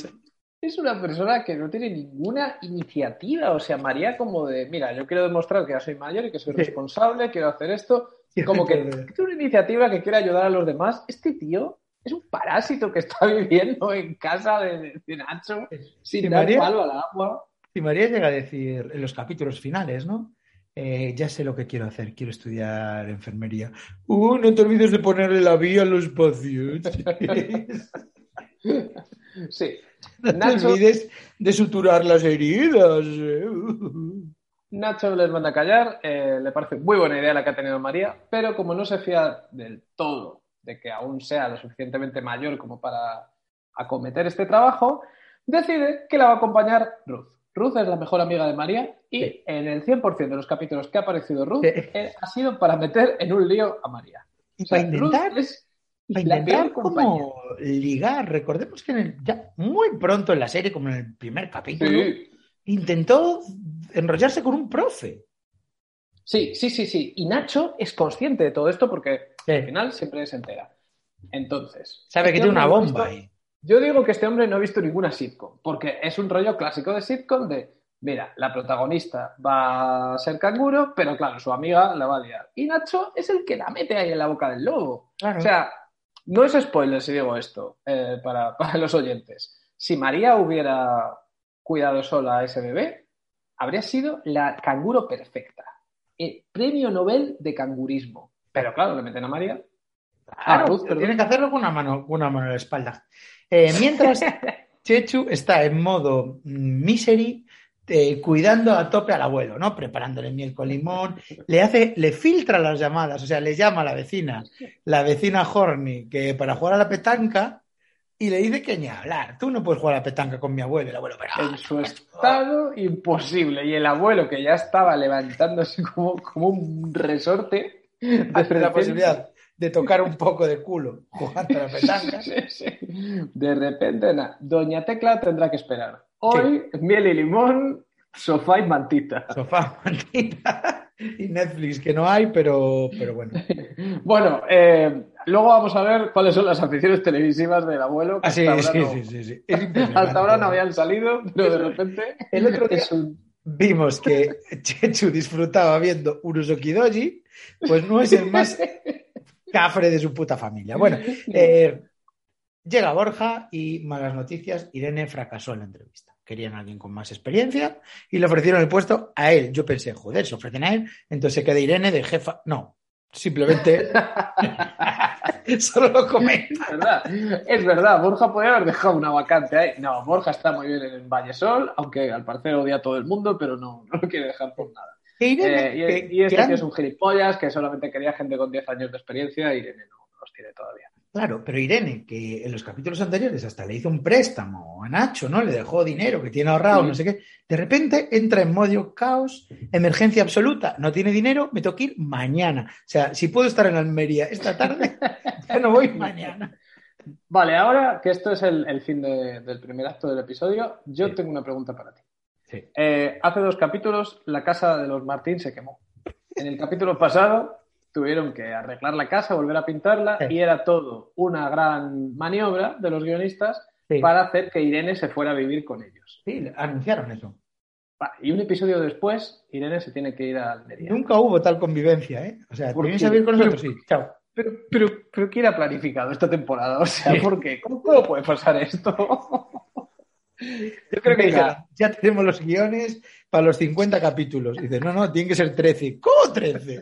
Es una persona que no tiene ninguna iniciativa. O sea, María como de, mira, yo quiero demostrar que ya soy mayor y que soy responsable, quiero hacer esto. Como que tiene una iniciativa que quiere ayudar a los demás. Este tío es un parásito que está viviendo en casa de, Nacho sin dar María, palo al agua. Y María llega a decir en los capítulos finales, ¿no? Eh, ya sé lo que quiero hacer, quiero estudiar enfermería. Uh, no te olvides de ponerle la vía a los pacientes. sí. No te olvides de suturar las heridas. Nacho les manda a callar, eh, le parece muy buena idea la que ha tenido María, pero como no se fía del todo de que aún sea lo suficientemente mayor como para acometer este trabajo, decide que la va a acompañar Ruth. Ruth es la mejor amiga de María y en el 100% de los capítulos que ha aparecido Ruth eh, ha sido para meter en un lío a María. Y para intentar, intentar como ligar. Recordemos que ya muy pronto en la serie, como en el primer capítulo, intentó enrollarse con un profe. Sí, sí, sí, sí. Y Nacho es consciente de todo esto porque al final siempre se entera. Entonces. Sabe que tiene una bomba ahí. Yo digo que este hombre no ha visto ninguna sitcom, porque es un rollo clásico de sitcom de, mira, la protagonista va a ser canguro, pero claro, su amiga la va a liar. Y Nacho es el que la mete ahí en la boca del lobo. O sea, no es spoiler si digo esto eh, para, los oyentes. Si María hubiera cuidado sola a ese bebé, habría sido la canguro perfecta. El premio Nobel de cangurismo. Pero claro, le meten a María. Claro, pero tienen que hacerlo con una mano, una mano en la espalda. Eh, mientras Chechu está en modo misery, eh, cuidando a tope al abuelo, ¿no? Preparándole miel con limón, le hace, le filtra las llamadas, o sea, le llama a la vecina, la vecina Horny, que para jugar a la petanca, y le dice que ni hablar, tú no puedes jugar a la petanca con mi abuelo, el abuelo, pero... En su estado imposible, y el abuelo que ya estaba levantándose como, como un resorte, de la posibilidad de tocar un poco de culo jugando a la petanca. De repente, Doña Tecla tendrá que esperar. Hoy, miel y limón, sofá y mantita. Sofá, mantita y Netflix, que no hay, pero, pero bueno. bueno, eh, luego vamos a ver cuáles son las aficiones televisivas del abuelo. Ah, sí, sí, sí, sí, Hasta ahora no habían salido, pero de repente. El otro día vimos que Chechu disfrutaba viendo Urusokidoji, pues no es el más cafre de su puta familia. Bueno, eh, llega Borja y malas noticias, Irene fracasó en la entrevista. Querían a alguien con más experiencia y le ofrecieron el puesto a él. Yo pensé, joder, se ofrecen a él, entonces se queda Irene de jefa. No, simplemente solo lo comenta. Es verdad, es verdad, Borja podría haber dejado una vacante ahí. No, Borja está muy bien en Vallesol, aunque al parecer odia a todo el mundo, pero no, no lo quiere dejar por nada. Eh, y, este es un gilipollas que solamente quería gente con 10 años de experiencia y Irene no, los tiene todavía. Claro, pero Irene, que en los capítulos anteriores hasta le hizo un préstamo a Nacho, ¿no? Le dejó dinero que tiene ahorrado, no sé qué. De repente entra en modo caos, emergencia absoluta, no tiene dinero, me tengo que ir mañana. O sea, si puedo estar en Almería esta tarde, ya no voy mañana. Vale, ahora que esto es el, fin del primer acto del episodio, yo tengo una pregunta para ti. Eh, hace dos capítulos la casa de los Martín se quemó. En el capítulo pasado tuvieron que arreglar la casa, volver a pintarla y era todo una gran maniobra de los guionistas para hacer que Irene se fuera a vivir con ellos. Sí, anunciaron eso. y un episodio después, Irene se tiene que ir a Almería. Nunca hubo tal convivencia, ¿eh? O sea, ¿vienes a vivir con nosotros? Sí, chao. Pero, pero, pero ¿quién ha planificado esta temporada? O sea, ¿por qué? ¿Cómo, puede pasar esto? Yo creo que ya, tenemos los guiones para los 50 capítulos. Y dices, no, no, tienen que ser 13. ¿Cómo 13?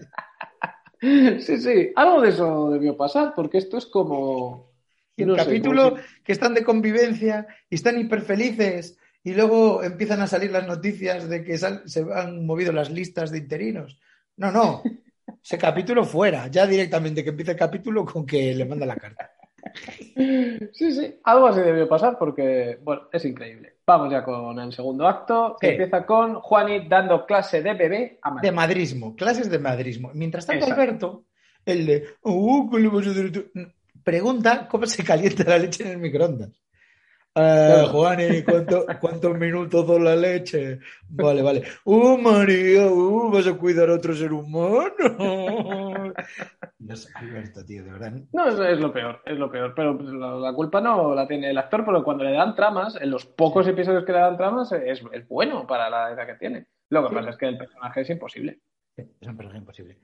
Sí, sí, algo de eso debió pasar, porque esto es como. un capítulo que están de convivencia y están hiper felices y luego empiezan a salir las noticias de que se han movido las listas de interinos. No, no, ese capítulo fuera, ya directamente que empiece el capítulo con que le manda la carta. Sí, sí, algo así debió pasar porque, bueno, es increíble. Vamos ya con el segundo acto, que empieza con Juanit dando clase de bebé a De madrismo, clases de madrismo. Mientras tanto, Alberto, el de, uh, pregunta cómo se calienta la leche en el microondas. Uh, Juani, ¿cuántos minutos da la leche? Vale, vale. ¡Uh, María! Uh, ¿Vas a cuidar a otro ser humano? No sé, Alberto, tío, de verdad. No, es, lo peor, es lo peor. Pero pues, la, culpa no la tiene el actor, pero cuando le dan tramas, en los pocos episodios que le dan tramas, es, bueno para la edad que tiene. Lo que pasa es que el personaje es imposible. es un personaje imposible.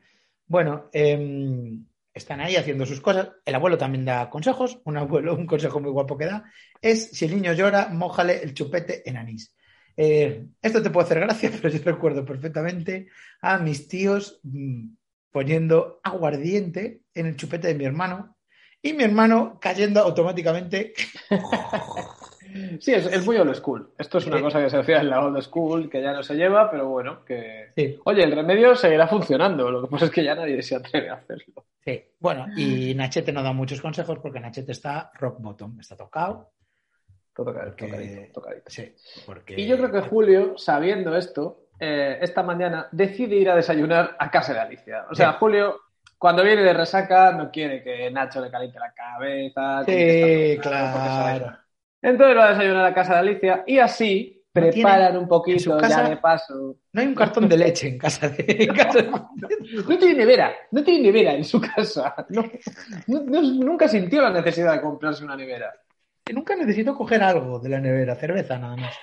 Bueno, eh, están ahí haciendo sus cosas. El abuelo también da consejos. Un abuelo, un consejo muy guapo que da es si el niño llora, mójale el chupete en anís. Eh, esto te puede hacer gracia, pero yo recuerdo perfectamente a mis tíos mm, poniendo aguardiente en el chupete de mi hermano y mi hermano cayendo automáticamente Sí, es, muy old school. Esto es una cosa que se hacía en la old school, que ya no se lleva, pero bueno, que... Oye, el remedio seguirá funcionando, lo que pasa es que ya nadie se atreve a hacerlo. Sí, bueno, y Nachete no da muchos consejos porque Nachete está rock bottom, está tocado. Tocadito, tocadito, Sí, Y yo creo que Julio, sabiendo esto, eh, esta mañana decide ir a desayunar a casa de Alicia. O sea, Julio cuando viene de resaca no quiere que Nacho le caliente la cabeza. Sí, claro. Entonces va a desayunar a casa de Alicia y así preparan un poquito ya de paso. No hay un cartón de leche en casa de. no tiene nevera, no tiene nevera en su casa. nunca sintió la necesidad de comprarse una nevera. Nunca necesito coger algo de la nevera, cerveza nada más.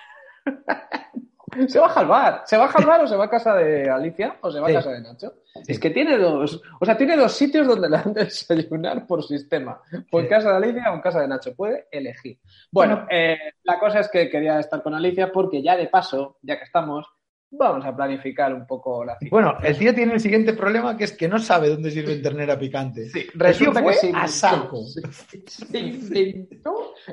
Se baja al bar, se baja al bar o se va a casa de Alicia o se va a casa de Nacho. Es que tiene dos, o sea, tiene dos sitios donde le han de desayunar por sistema. En casa de Alicia o en casa de Nacho. Puede elegir. Bueno, eh, la cosa es que quería estar con Alicia porque ya de paso, ya que estamos, vamos a planificar un poco la cita. Bueno, el tío tiene el siguiente problema que es que no sabe dónde sirve ternera picante. Sí, resulta que sí. A saco.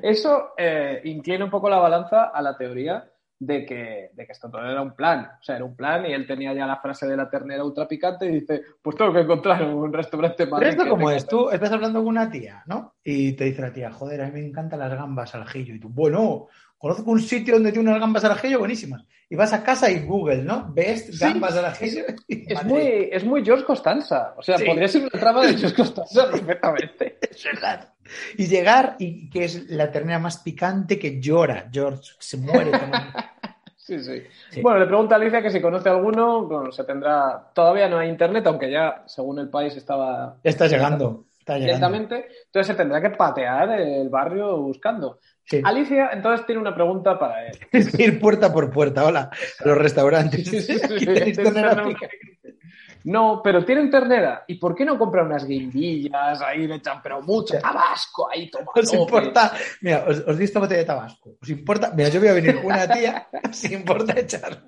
Eso eh, inclina un poco la balanza a la teoría de que, de que esto todo era un plan. O sea, era un plan y él tenía ya la frase de la ternera ultra picante y dice, pues tengo que encontrar un restaurante más. Pero esto como es, tú estás hablando con una tía, ¿no? Y te dice la tía, joder, a mí me encantan las gambas al ajillo. Y tú, bueno, conozco un sitio donde tiene unas gambas al ajillo buenísimas. Y vas a casa y Google, ¿no? Ves gambas al ajillo. Es, muy, es muy George Costanza. O sea, podría ser una trama de George Costanza perfectamente. es verdad. Y llegar y que es la ternera más picante que llora. George se muere. sí, sí, Bueno, le pregunta a Alicia que si conoce alguno, bueno, se tendrá. Todavía no hay internet, aunque ya, según el país, estaba. Está llegando. Llegando. Entonces se tendrá que patear el barrio buscando. Alicia, entonces, tiene una pregunta para él. ir puerta por puerta. Hola, los restaurantes. Sí, sí, no, pero tienen ternera. ¿Y por qué no compran unas guindillas? Ahí le echan, pero mucho tabasco, ahí toma. ¿Os importa? Mira, os, os di esta botella de tabasco. ¿Os importa? Mira, yo voy a venir con una tía, ¿os importa echar.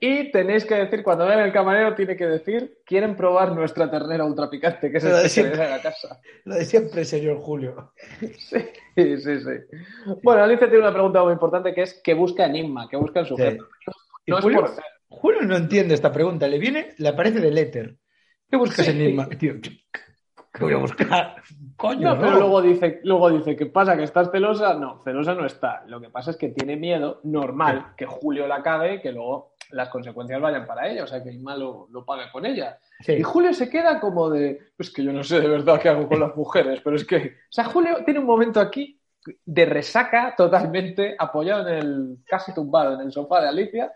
y tenéis que decir, cuando vean el camarero, tiene que decir, quieren probar nuestra ternera ultra picante, que es que de la casa. Lo de siempre, señor Julio. sí, sí, sí. Bueno, Alicia tiene una pregunta muy importante que es, ¿qué busca Enigma? ¿Qué busca el sujeto? No, es por Julio no entiende esta pregunta. Le viene, le aparece del éter. ¿Qué buscas en Enigma? Tío, ¿qué voy a buscar? Coño, no, pero luego dice, luego dice, ¿qué pasa? ¿Que estás celosa? No, celosa no está. Lo que pasa es que tiene miedo, normal, que Julio la cague, que luego las consecuencias vayan para ella, o sea, que Inma lo, lo pague con ella. Y Julio se queda como de, pues que yo no sé de verdad qué hago con las mujeres, pero es que, o sea, Julio tiene un momento aquí de resaca totalmente, apoyado en el, casi tumbado en el sofá de Alicia,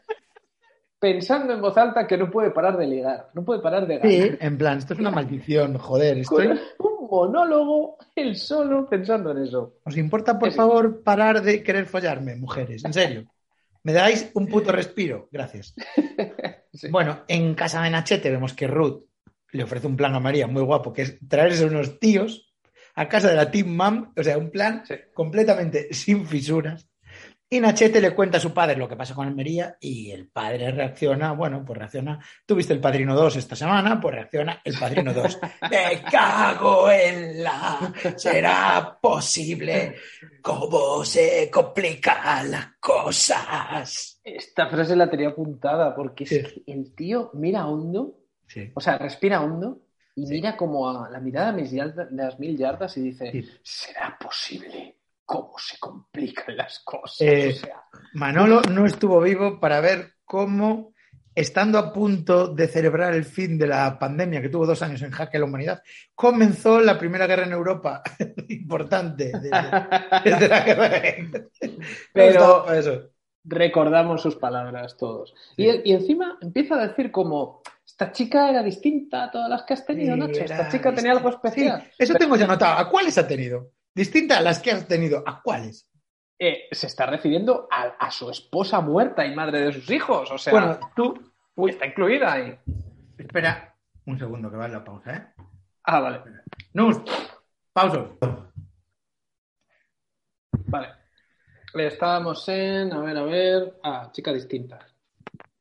pensando en voz alta que no puede parar de ligar, no puede parar de ganar. Sí, en plan, esto es una maldición, joder. Estoy... Un monólogo, él solo, pensando en eso. ¿Os importa, por favor, parar de querer follarme, mujeres? En serio. ¿Me dais un puto respiro? Gracias. Bueno, en casa de Nachete vemos que Ruth le ofrece un plan a María muy guapo, que es traerse unos tíos a casa de la Team Mom, o sea, un plan completamente sin fisuras. Y Nachete le cuenta a su padre lo que pasa con Almería y el padre reacciona, bueno, pues reacciona, tuviste el Padrino 2 esta semana, pues reacciona el Padrino 2. Me cago en la... ¿Será posible? ¿Cómo se complican las cosas? Esta frase la tenía apuntada porque el tío mira hondo, o sea, respira hondo y mira como a la mirada de las mil yardas y dice, ¿será posible? Cómo se complican las cosas. Eh, Manolo no estuvo vivo para ver cómo, estando a punto de celebrar el fin de la pandemia, que tuvo dos años en jaque a la humanidad, comenzó la primera guerra en Europa, importante, desde, la guerra. Pero eso. recordamos sus palabras todos. Y, encima empieza a decir como... Esta chica era distinta a todas las que has tenido, Nacho. Esta chica tenía algo especial. eso tengo ya notado. ¿A cuáles ha tenido? Distinta a las que has tenido. ¿A cuáles? Eh, se está refiriendo a, su esposa muerta y madre de sus hijos. O sea, bueno, tú. Uy, está incluida ahí. Espera un segundo que va la pausa, ¿eh? Ah, vale. No, pausa. Vale. Estábamos en. A ver, a ver. Ah, chica distinta.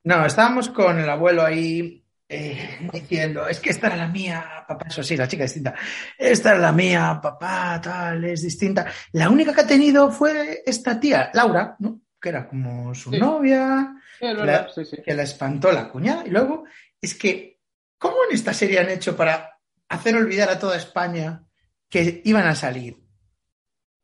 No, estábamos con el abuelo ahí eh, diciendo, es que esta era la mía, papá, eso sí, la chica distinta, esta era la mía, papá, tal, es distinta. La única que ha tenido fue esta tía, Laura, ¿no? que era como su novia, que, la, espantó la cuñada. Y luego, es que, ¿cómo en esta serie han hecho para hacer olvidar a toda España que iban a salir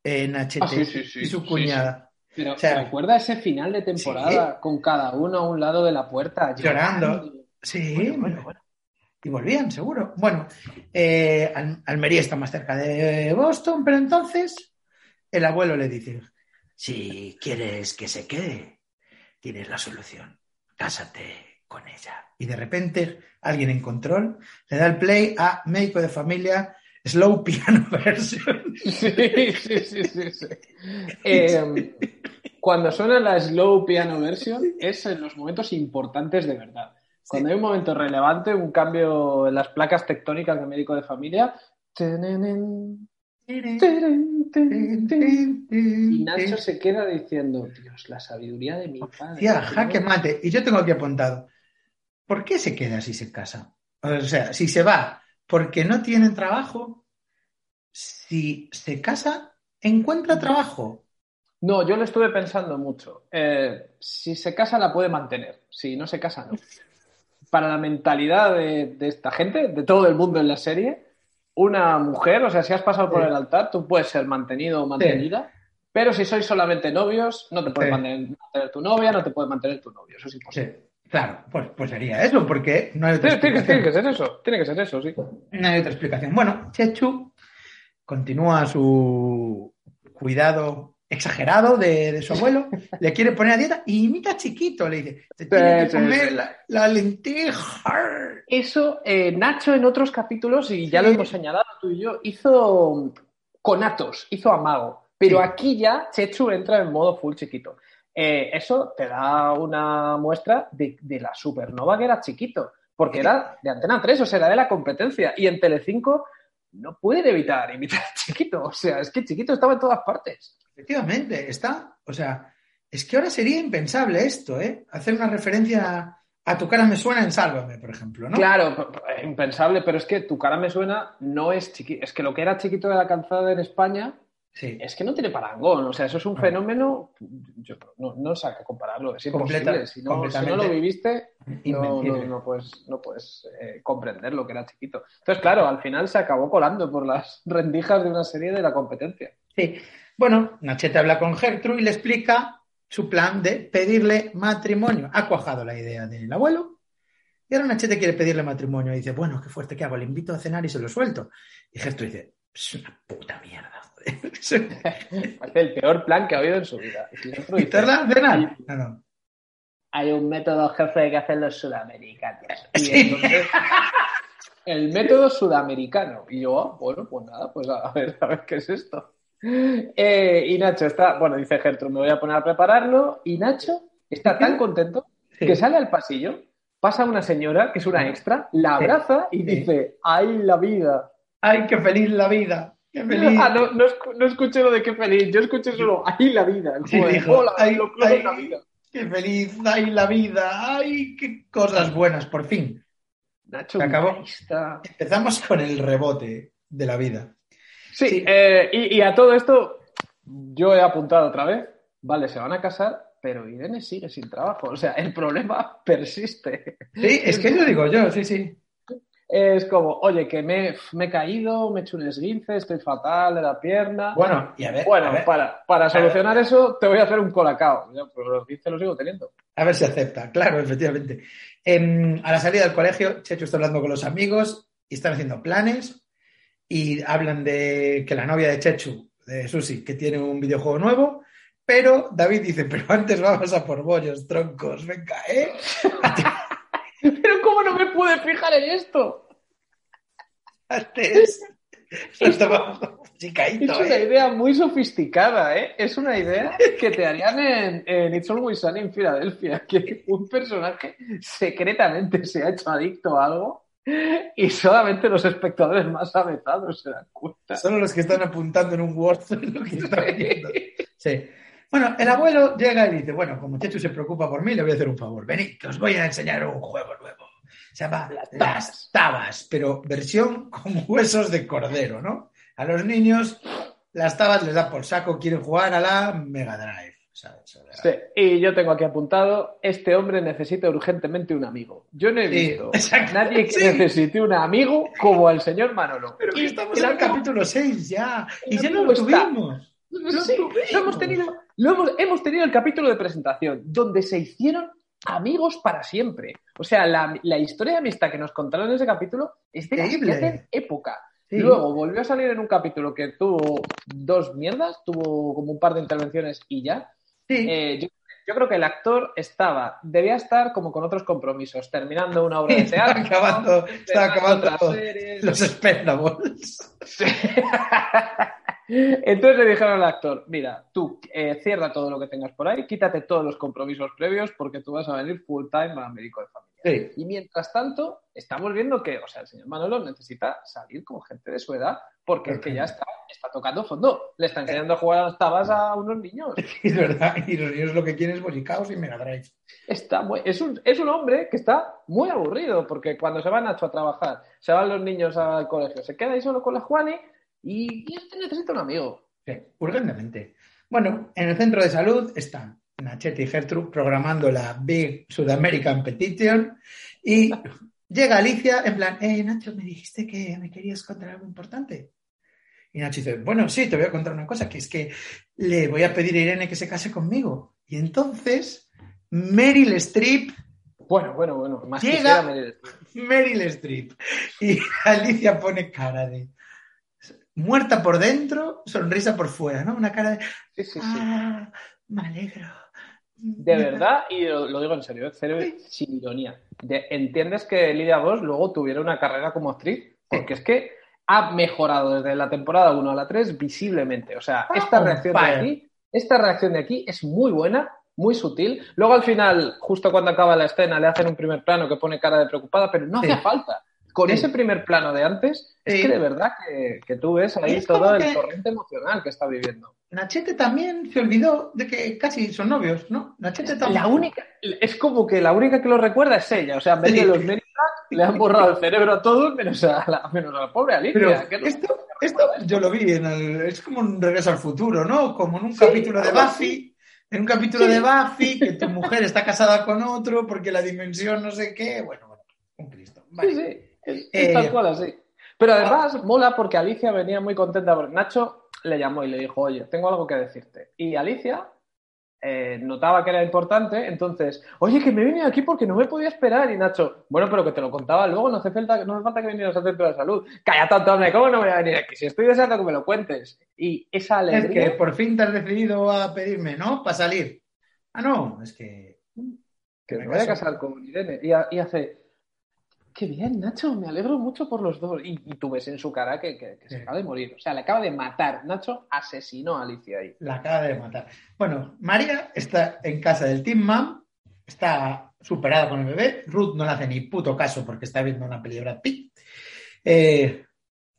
en HT ah, y su cuñada? Pero, ¿recuerda ese final de temporada con cada uno a un lado de la puerta llorando Sí, bueno, bueno. Y volvían, seguro. Bueno, eh, Almería está más cerca de Boston, pero entonces el abuelo le dice, si quieres que se quede, tienes la solución. Cásate con ella. Y de repente alguien en control le da el play a médico de familia Slow Piano Version. Sí, sí, sí, sí. Eh, cuando suena la Slow Piano Version es en los momentos importantes de verdad. Cuando hay un momento relevante, un cambio en las placas tectónicas de médico de familia, y Nacho se queda diciendo, Dios, la sabiduría de mi padre. Tía, jaque mate. Y yo tengo aquí apuntado, ¿por qué se queda si se casa? O sea, si se va porque no tienen trabajo, si se casa, encuentra trabajo. No, yo lo estuve pensando mucho. Eh, si se casa, la puede mantener. Si no se casa, no para la mentalidad de, esta gente, de todo el mundo en la serie, una mujer, o sea, si has pasado por el altar, tú puedes ser mantenido o mantenida, pero si sois solamente novios, no te puedes mantener, tu novia, no te puede mantener tu novio, eso es imposible. Claro, pues, pues sería eso, porque no hay otra tiene, tiene, que ser eso, tiene que ser eso, sí. No hay otra explicación. Bueno, Chechu continúa su cuidado exagerado de, su abuelo, le quiere poner a dieta y imita chiquito, le dice, te tiene que comer la, lenteja. Eso, eh, Nacho en otros capítulos, y ya lo hemos señalado tú y yo, hizo conatos, hizo amago, pero aquí ya Chechu entra en modo full chiquito. Eh, eso te da una muestra de, la supernova que era chiquito, porque era de Antena 3, o sea, era de la competencia, y en Telecinco no puede evitar imitar a Chiquito, o sea, es que Chiquito estaba en todas partes. Efectivamente, está. O sea, es que ahora sería impensable esto, ¿eh? Hacer una referencia a tu cara me suena en Sálvame, por ejemplo, ¿no? Claro, impensable, pero es que tu cara me suena no es chiquito. Es que lo que era chiquito de la calzada en España sí. es que no tiene parangón. O sea, eso es un fenómeno. Yo no, no sé a qué compararlo. Es imposible. si, no, lo viviste, no, puedes, no puedes eh, comprender lo que era chiquito. Entonces, claro, al final se acabó colando por las rendijas de una serie de la competencia. Sí. Bueno, Nachete habla con Gertrude y le explica su plan de pedirle matrimonio. Ha cuajado la idea del abuelo y ahora Nachete quiere pedirle matrimonio y dice, bueno, qué fuerte, ¿qué hago? Le invito a cenar y se lo suelto. Y Gesto dice, es una puta mierda. es el peor plan que ha oído en su vida. ¿Invitarla a cenar? No, no. Hay un método jefe que hacen los sudamericanos. Y entonces, el método sudamericano. Y yo, ah, bueno, pues nada, pues a ver, a ver qué es esto. Eh, y Nacho está, bueno, dice Gertrude, me voy a poner a prepararlo. Y Nacho está tan contento que sale al pasillo, pasa una señora, que es una extra, la abraza y dice, ¡ay, la vida! ¡Ay, qué feliz la vida! ¡Qué feliz! Ah, no, no, escuché lo de qué feliz, yo escuché solo, ¡ay, la vida! Hola, ay, la vida! ¡Qué feliz! ¡Ay, la vida! ¡Ay, qué cosas buenas, por fin! Nacho, Se acabó. Empezamos con el rebote de la vida. Sí, eh, y, a todo esto yo he apuntado otra vez, vale, se van a casar, pero Irene sigue sin trabajo. O sea, el problema persiste. Sí, es que lo digo yo, sí, sí. Es como, oye, que me, me, he caído, me he hecho un esguince, estoy fatal de la pierna. Bueno, y a ver. Bueno, Para, para solucionar eso, te voy a hacer un colacao. pero los esguinces los sigo teniendo. A ver si acepta, claro, efectivamente. Em, a la salida del colegio, Checho está hablando con los amigos y están haciendo planes y hablan de que la novia de Chechu, de Susi, que tiene un videojuego nuevo, pero David dice, pero antes vamos a por bollos, troncos, venga, ¿eh? Pero ¿cómo no me pude fijar en esto? Antes... Es, es una ¿eh? idea muy sofisticada, ¿eh? Es una idea que te harían en, en It's Always Sunny en Filadelfia, que un personaje secretamente se ha hecho adicto a algo y solamente los espectadores más avezados se dan cuenta. Solo los que están apuntando en un Word lo que están viendo. Sí. Bueno, el abuelo llega y dice, bueno, como Chechu se preocupa por mí, le voy a hacer un favor. Venid, que os voy a enseñar un juego nuevo. Se llama Las Tabas, pero versión con huesos de cordero, ¿no? A los niños las tabas les da por saco, quieren jugar a la Mega Drive. Sí, y yo tengo aquí apuntado, este hombre necesita urgentemente un amigo. Yo no he visto nadie que necesite un amigo como el señor Manolo. Pero y estamos en el capítulo 6 ya, y ya no lo tuvimos. Hemos tenido, hemos, tenido el capítulo de presentación, donde se hicieron amigos para siempre. O sea, la, historia de amistad que nos contaron en ese capítulo es de época. Luego volvió a salir en un capítulo que tuvo dos mierdas, tuvo como un par de intervenciones y ya. Eh, yo, creo que el actor estaba, debía estar como con otros compromisos, terminando una obra de teatro. Está acabando, está acabando los Expendables. Entonces le dijeron al actor, mira, tú eh, cierra todo lo que tengas por ahí, quítate todos los compromisos previos porque tú vas a venir full time a médico de familia. Y mientras tanto, estamos viendo que, o sea, el señor Manolo necesita salir con gente de su edad porque es que ya está, está tocando fondo. Le está enseñando a jugar a las tabas a unos niños. Es verdad, y los niños lo que quieren es bolicaos y Mega Drive. Está muy, es, un, es un hombre que está muy aburrido porque cuando se va Nacho a trabajar, se van los niños al colegio, se queda ahí solo con la Juani y, este necesita un amigo. Sí, urgentemente. Bueno, en el centro de salud están Nachete y Gertrude programando la Big South American Petition y llega Alicia en plan, eh, Nacho, me dijiste que me querías contar algo importante. Y Nacho dice, bueno, sí, te voy a contar una cosa, que es que le voy a pedir a Irene que se case conmigo. Y entonces, Meryl Streep... Bueno, bueno, bueno, más llega Meryl Streep. Meryl Streep. Y Alicia pone cara de muerta por dentro, sonrisa por fuera, ¿no? Una cara de. Sí, sí, sí. Ah, me alegro. De verdad, y lo, digo en serio, ¿eh? sin ironía. ¿Entiendes que Lidia Vos luego tuviera una carrera como actriz? Porque es que ha mejorado desde la temporada 1 a la 3 visiblemente. O sea, esta ah, reacción de aquí, esta reacción de aquí es muy buena, muy sutil. Luego al final, justo cuando acaba la escena, le hacen un primer plano que pone cara de preocupada, pero no hace falta con ese primer plano de antes, es que de verdad que, tú ves ahí todo el corriente emocional que está viviendo. Nachete también se olvidó de que casi son novios, ¿no? Nachete también. La única, es como que la única que lo recuerda es ella. O sea, en vez de los le han borrado el cerebro a todos, menos a la, menos a la pobre Alicia. Pero esto, esto yo lo vi, en el, es como un regreso al futuro, ¿no? Como en un capítulo de Buffy. En un capítulo de Buffy, que tu mujer está casada con otro porque la dimensión no sé qué. Bueno, bueno, un Cristo. Sí, Es, eh, tal cual así. Pero además mola porque Alicia venía muy contenta porque Nacho le llamó y le dijo, oye, tengo algo que decirte. Y Alicia eh, notaba que era importante, entonces, oye, que me he venido aquí porque no me podía esperar. Y Nacho, bueno, pero que te lo contaba luego, no hace falta, no hace falta que vinieras a centro de salud. Calla tanto, hombre, ¿cómo no voy a venir aquí? Si estoy deseando que me lo cuentes. Y esa alegría. Es que por fin te has decidido a pedirme, ¿no? Para salir. Ah, no, es que. Que me voy a casar con Irene. Y, y hace, Qué bien, Nacho, me alegro mucho por los dos. Y, tú ves en su cara que, se acaba de morir. O sea, le acaba de matar. Nacho asesinó a Alicia ahí. La acaba de matar. Bueno, María está en casa del Team Mom, está superada con el bebé. Ruth no le hace ni puto caso porque está viendo una peli de Brad Pitt. Eh,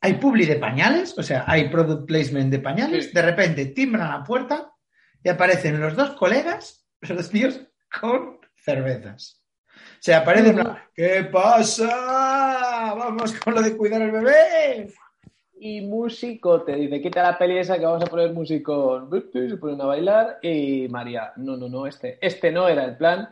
hay publi de pañales, o sea, hay product placement de pañales. De repente timbran la puerta y aparecen los dos colegas, los tíos, con cervezas. Se aparece en ¿qué pasa? Vamos con lo de cuidar al bebé. Y músico te dice, quita la peli esa que vamos a poner músico. Se ponen a bailar y María, no, no, no, este, este no era el plan.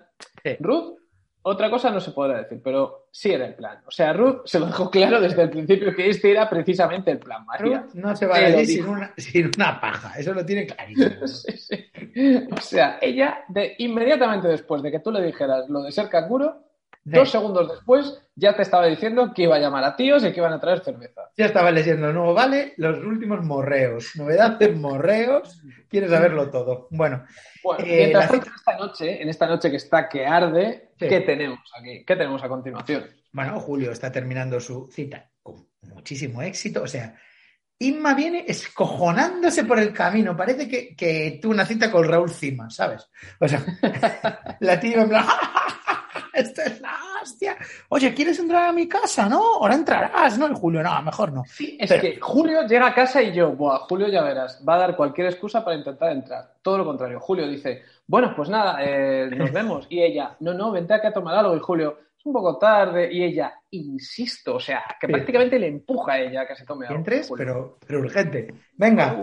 Ruth otra cosa no se podrá decir, pero sí era el plan. O sea, Ruth se lo dejó claro desde el principio que este era precisamente el plan, María. no se va a ir sin una, sin una, paja, eso lo tiene clarísimo. O sea, ella, de, inmediatamente después de que tú le dijeras lo de ser canguro, Dos segundos después ya te estaba diciendo que iba a llamar a tíos y que iban a traer cerveza. Ya estaba leyendo, no vale, los últimos morreos. Novedades morreos, quieres saberlo todo. Bueno, eh, mientras esta noche, en esta noche que está que arde, ¿qué tenemos aquí? ¿Qué tenemos a continuación? Bueno, Julio está terminando su cita con muchísimo éxito. O sea, Inma viene escojonándose por el camino. Parece que, que tuvo una cita con Raúl Cima, ¿sabes? O sea, la tía en plan, esto es la hostia. Oye, ¿quieres entrar a mi casa? No, ahora entrarás, ¿no? Y Julio, no, mejor no. Sí, es que Julio llega a casa y yo, Buah, Julio ya verás, va a dar cualquier excusa para intentar entrar. Todo lo contrario. Julio dice, bueno, pues nada, eh, nos vemos. Y ella, no, no, vente acá a tomar algo. Y Julio, es un poco tarde. Y ella, insisto, o sea, que prácticamente le empuja a ella a que se tome algo. Entres, pero, pero urgente. Venga,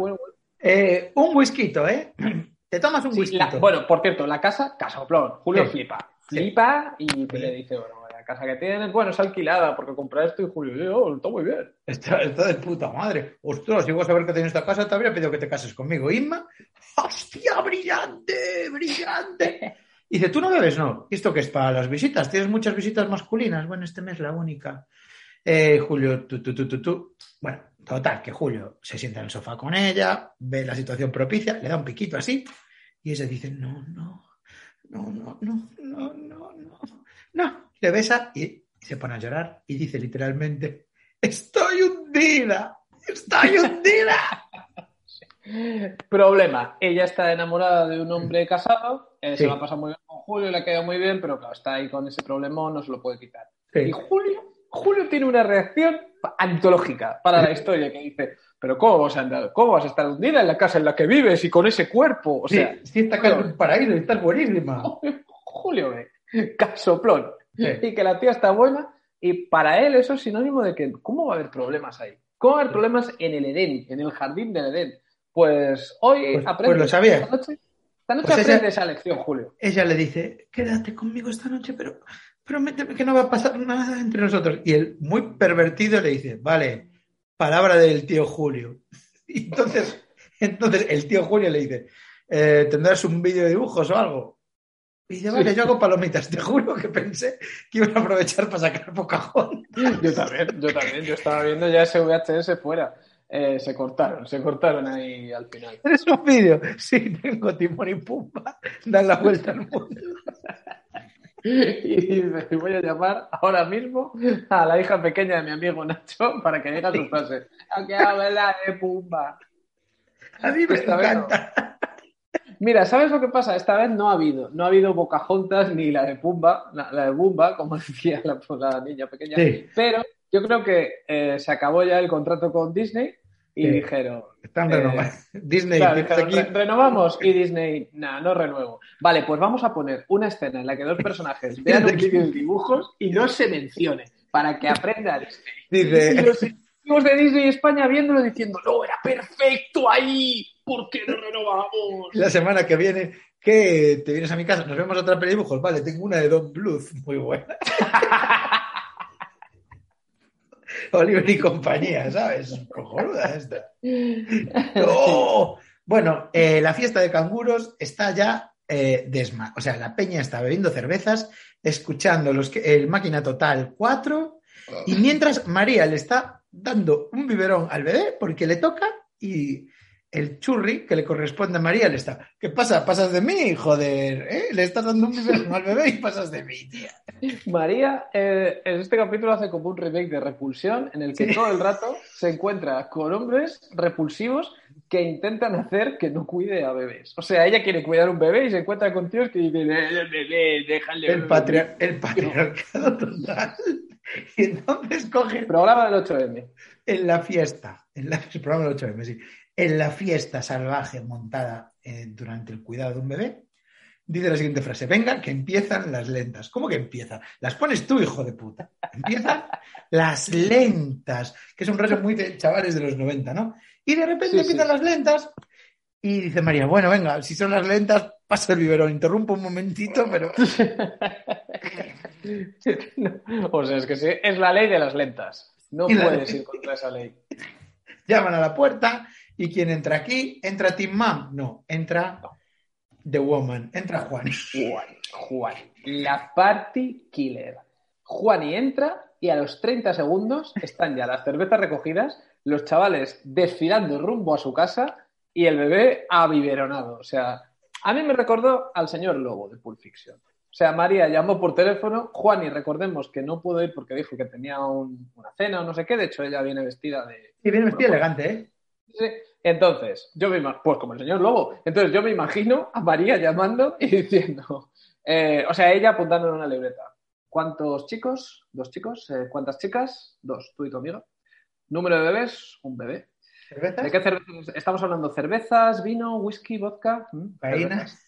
eh, un whisky, ¿eh? Te tomas un whisky. bueno, por cierto, la casa, casoplón. Julio flipa flipa y le dice, bueno, la casa que tienes, bueno, es alquilada porque compré esto y Julio, oh, está muy bien. Está, de puta madre. Ostras, si vas a saber que tienes esta casa, te habría pedido que te cases conmigo. Inma, hostia, brillante, brillante. Y dice, ¿tú no bebes? No. ¿Y esto qué es para las visitas? ¿Tienes muchas visitas masculinas? Bueno, este mes la única. Eh, Julio, tú, tú, tú, tú, tú. Bueno, total, que Julio se sienta en el sofá con ella, ve la situación propicia, le da un piquito así, y ella dice, no, no, no, no, no, no, no, no, no. Le besa y se pone a llorar y dice literalmente, estoy hundida, estoy hundida. Problema, ella está enamorada de un hombre casado, eh, se va a pasar muy bien con Julio, le ha quedado muy bien, pero claro, está ahí con ese problema, no se lo puede quitar. Y Julio, Julio tiene una reacción antológica para la historia que dice, pero ¿cómo vas, a ¿cómo vas a estar hundida en la casa en la que vives y con ese cuerpo? O sea, si esta casa es un paraíso y está buenísima. Julio, ve, casoplón. Y que la tía está buena. Y para él eso es sinónimo de que, ¿cómo va a haber problemas ahí? ¿Cómo va a haber problemas en el Edén, en el jardín del Edén? Pues hoy pues, aprende. Pues lo sabía. Esta noche, esta noche pues aprende esa lección, Julio. Ella le dice, quédate conmigo esta noche, pero prométeme que no va a pasar nada entre nosotros. Y él, muy pervertido, le dice, vale, palabra del tío Julio. Y entonces, entonces el tío Julio le dice, eh, ¿tendrás un vídeo de dibujos o algo? Y dice, vale, yo hago palomitas. Te juro que pensé que iban a aprovechar para sacar Pocahontas. Yo también, yo también. Yo estaba viendo ya ese VHS fuera. Eh, se cortaron, se cortaron ahí al final. ¿Es un vídeo? Sí, tengo Timón y Pumba. Dan la vuelta al mundo. y dice, voy a llamar ahora mismo a la hija pequeña de mi amigo Nacho para que diga su frase. Aunque habla de Pumba. A mí me encanta. Mira, ¿sabes lo que pasa? Esta vez no ha habido. No ha habido Bocahontas ni la de Pumba, la, de Bumba, como decía la, niña pequeña. Pero yo creo que eh, se acabó ya el contrato con Disney y dijeron. Están renovando. Eh, Disney. renovamos y Disney, nada, no renuevo. Vale, pues vamos a poner una escena en la que dos personajes vean un vídeo de dibujos y no se mencione para que aprenda Disney. Dice. Y los equipos de Disney España viéndolo diciendo, no, era perfecto ahí, ¿por qué no renovamos? La semana que viene, ¿qué? ¿Te vienes a mi casa? ¿Nos vemos otra peli de dibujos? Vale, tengo una de Don Bluth, muy buena. Oliver y compañía, ¿sabes? Cojonuda esta. Bueno, eh, la fiesta de canguros está ya eh, desma. O sea, la peña está bebiendo cervezas, escuchando los que, el máquina total 4, y mientras María le está dando un biberón al bebé porque le toca y el churri que le corresponde a María le está. ¿Qué pasa? Pasas de mí, joder. ¿eh? Le estás dando un biberón al bebé y pasas de mí, tía. María eh, en este capítulo hace como un remake de Repulsión en el que todo el rato se encuentra con hombres repulsivos que intentan hacer que no cuide a bebés. O sea, ella quiere cuidar un bebé y se encuentra con tíos que dicen, eh, bebé, déjale. El, el patriarcado total. Y entonces coge. Programa del 8M. En la fiesta. En la, el programa del 8M, sí. En la fiesta salvaje montada eh, durante el cuidado de un bebé, dice la siguiente frase: Venga, que empiezan las lentas. ¿Cómo que empiezan? Las pones tú, hijo de puta. Empiezan las lentas, que es un muy de chavales de los 90, ¿no? Y de repente Sí, empiezan sí. las lentas y dice María, bueno, venga, si son las lentas, pasa el biberón. Interrumpo un momentito, pero No, o sea, es que sí, es la ley de las lentas. No puedes ir contra esa ley. llaman a la puerta y ¿quién entra aquí? ¿Entra Team Mom? No, entra The Woman, entra Juan. Juan, Juan, la party killer. Juani entra y a los 30 segundos están ya las cervezas recogidas, los chavales desfilando rumbo a su casa y el bebé abiberonado. O sea, a mí me recordó al señor Lobo de Pulp Fiction. O sea, María llamó por teléfono, Juani, recordemos que no pudo ir porque dijo que tenía un- una cena o no sé qué, de hecho ella viene vestida de, Y viene vestido Bueno, elegante, ¿eh? Sí. Entonces, yo me imagino, pues como el señor Lobo, entonces yo me imagino a María llamando y diciendo, eh, o sea, ella apuntando en una libreta. ¿Cuántos chicos? Dos chicos. Eh, ¿Cuántas chicas? Dos, tú y tu amiga. Número de bebés, un bebé. ¿Cervezas? ¿De qué cervezas? Estamos hablando cervezas, vino, whisky, vodka. Cervezas.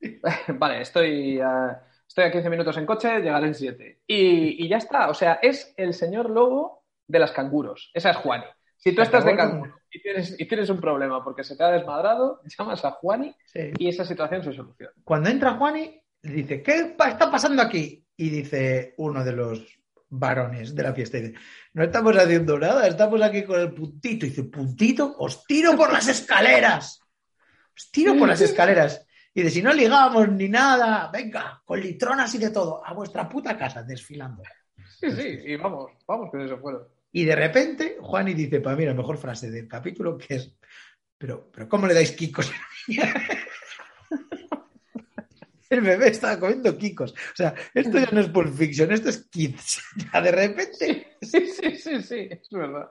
Vale, estoy, a- estoy a 15 minutos en coche, llegaré en 7. Y, y ya está. O sea, es el señor lobo de las canguros. Esa es Juani. Si tú estás de canguro y tienes, y tienes un problema porque se te ha desmadrado, llamas a Juani Sí. y esa situación se soluciona. Cuando entra Juani, dice, ¿qué está pasando aquí? Y dice uno de los varones de la fiesta, dice, no estamos haciendo nada, estamos aquí con el puntito. Y dice, ¿puntito? Os tiro por las escaleras. Os tiro por las escaleras. Y dice, si no ligamos ni nada, venga, con litronas y de todo, a vuestra puta casa, desfilando. Sí, sí, y vamos, vamos que eso fueron. Y de repente, Juani dice, para mí la mejor frase del capítulo, que es, pero, pero ¿cómo le dais niña? El bebé estaba comiendo kikos. O sea, esto ya no es Pulp Fiction, esto es Kids. Ya de repente, Sí, sí, sí, sí, es verdad.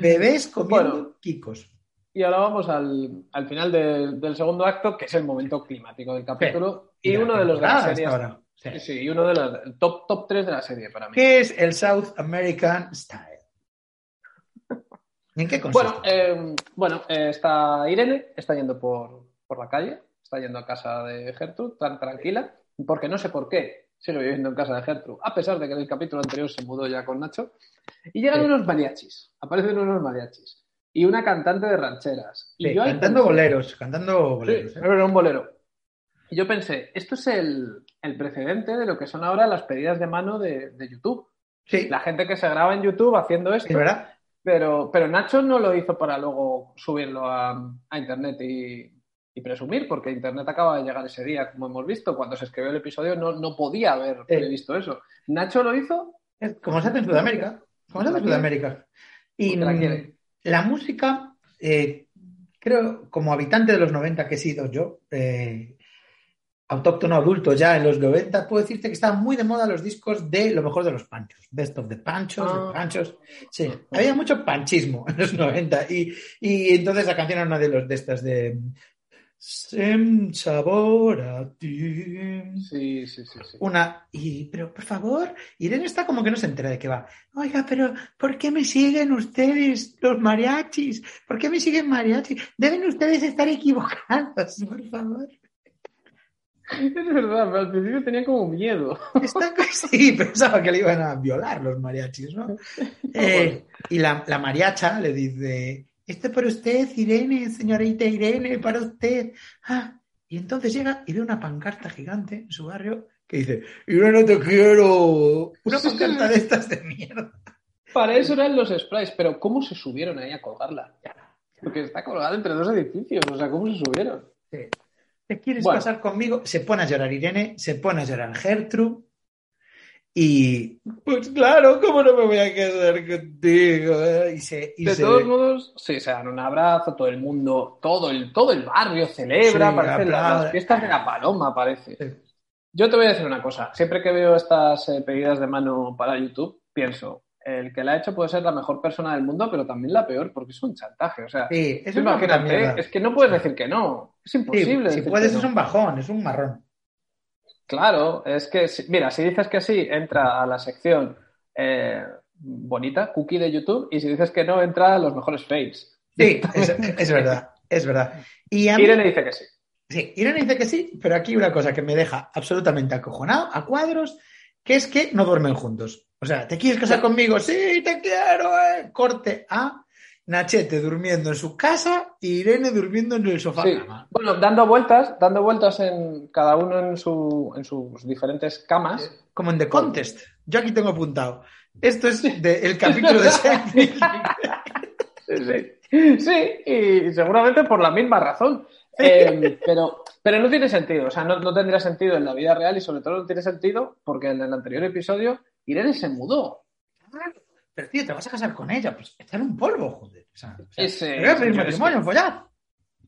bebés comiendo Bueno. kikos. Y ahora vamos al, al final del- del segundo acto, que es el momento climático del capítulo. Y, uno de los de la temporada serie. hasta ahora. Sí. Sí, y uno de los top, top 3 de la serie para mí. ¿Qué es el South American Style? ¿Y ¿En qué consiste? Bueno, eh, bueno eh, está Irene, está yendo por, por la calle, está yendo a casa de Gertrude, tan tranquila, porque no sé por qué sigue viviendo en casa de Gertrude, a pesar de que en el capítulo anterior se mudó ya con Nacho. Y llegan Sí. unos mariachis, aparecen unos mariachis, y una cantante de rancheras. Y Sí, yo cantando pensé- boleros, cantando Sí, boleros. ¿eh? era un bolero. Y yo pensé, esto es el, el precedente de lo que son ahora las pedidas de mano de, de YouTube. Sí, La gente que se graba en YouTube haciendo esto. es verdad. Pero, pero Nacho no lo hizo para luego subirlo a, a Internet y, y presumir, porque Internet acaba de llegar ese día, como hemos visto. Cuando se escribió el episodio no, no podía haber Sí. previsto eso. Nacho lo hizo como se hace en Sudamérica. Como se hace en Sudamérica. Y la mm, la música, eh, creo, como habitante de los 90 que he sido yo, eh, autóctono adulto ya en los 90, puedo decirte que estaban muy de moda los discos de lo mejor de los panchos. Best of the panchos, Ah. de panchos. Sí, había mucho panchismo en los 90. Y, y entonces la canción era una de los de estas de. Sem sabor a ti. Sí, sí, sí. sí. Una, y, pero por favor, Irene está como que no se entera de qué va. Oiga, pero ¿por qué me siguen ustedes los mariachis? ¿Por qué me siguen mariachis? Deben ustedes estar equivocados, por favor. Es verdad, pero al principio tenía como miedo. Está sí, pensaba que le iban a violar los mariachis, ¿no? Eh, y la, la mariacha le dice, esto para usted, Irene, señorita Irene, para usted. Ah, y entonces llega y ve una pancarta gigante en su barrio que dice, Irene, te quiero. Una pancarta de estas de mierda. Para eso eran los sprays, pero ¿cómo se subieron ahí a colgarla? Porque está colgada entre dos edificios, o sea, ¿cómo se subieron? Sí. ¿Te quieres casar conmigo? Se pone a llorar Irene, se pone a llorar Gertrude. Y pues claro, ¿cómo no me voy a casar contigo? Eh? Y de todos modos, sí, se dan un abrazo, todo el mundo, todo el, todo el barrio celebra, parece las fiestas de la paloma, parece. Yo te voy a decir una cosa, siempre que veo estas eh, pedidas de mano para YouTube, pienso, el que la ha hecho puede ser la mejor persona del mundo, pero también la peor, porque es un chantaje. O sea, es, es que no puedes decir que no. Es imposible. si puedes, es un bajón, es un marrón. Claro, es que, mira, si dices que sí, entra a la sección eh, bonita, cookie de YouTube, y si dices que no, entra a los mejores fails. Sí, es, verdad, es verdad. Y Irene dice que sí. Sí, Irene dice que sí, pero aquí una cosa que me deja absolutamente acojonado, a cuadros, que es que no duermen juntos. O sea, ¿te quieres casar conmigo? Sí, te quiero. Eh. Corte a Nachete durmiendo en su casa y Irene durmiendo en el sofá. Bueno, dando vueltas, dando vueltas en cada uno en, su, en sus diferentes camas. Como en The Contest. Yo aquí tengo apuntado. Esto es el capítulo de sí, sí. sí, y seguramente por la misma razón. Eh, pero, pero no tiene sentido, o sea, no, no, tendría sentido en la vida real y sobre todo no tiene sentido porque en el anterior episodio Irene se mudó. Pero tío, te vas a casar con ella, pues echar un polvo, joder. O sea, Ese, voy a pedir matrimonio, follar.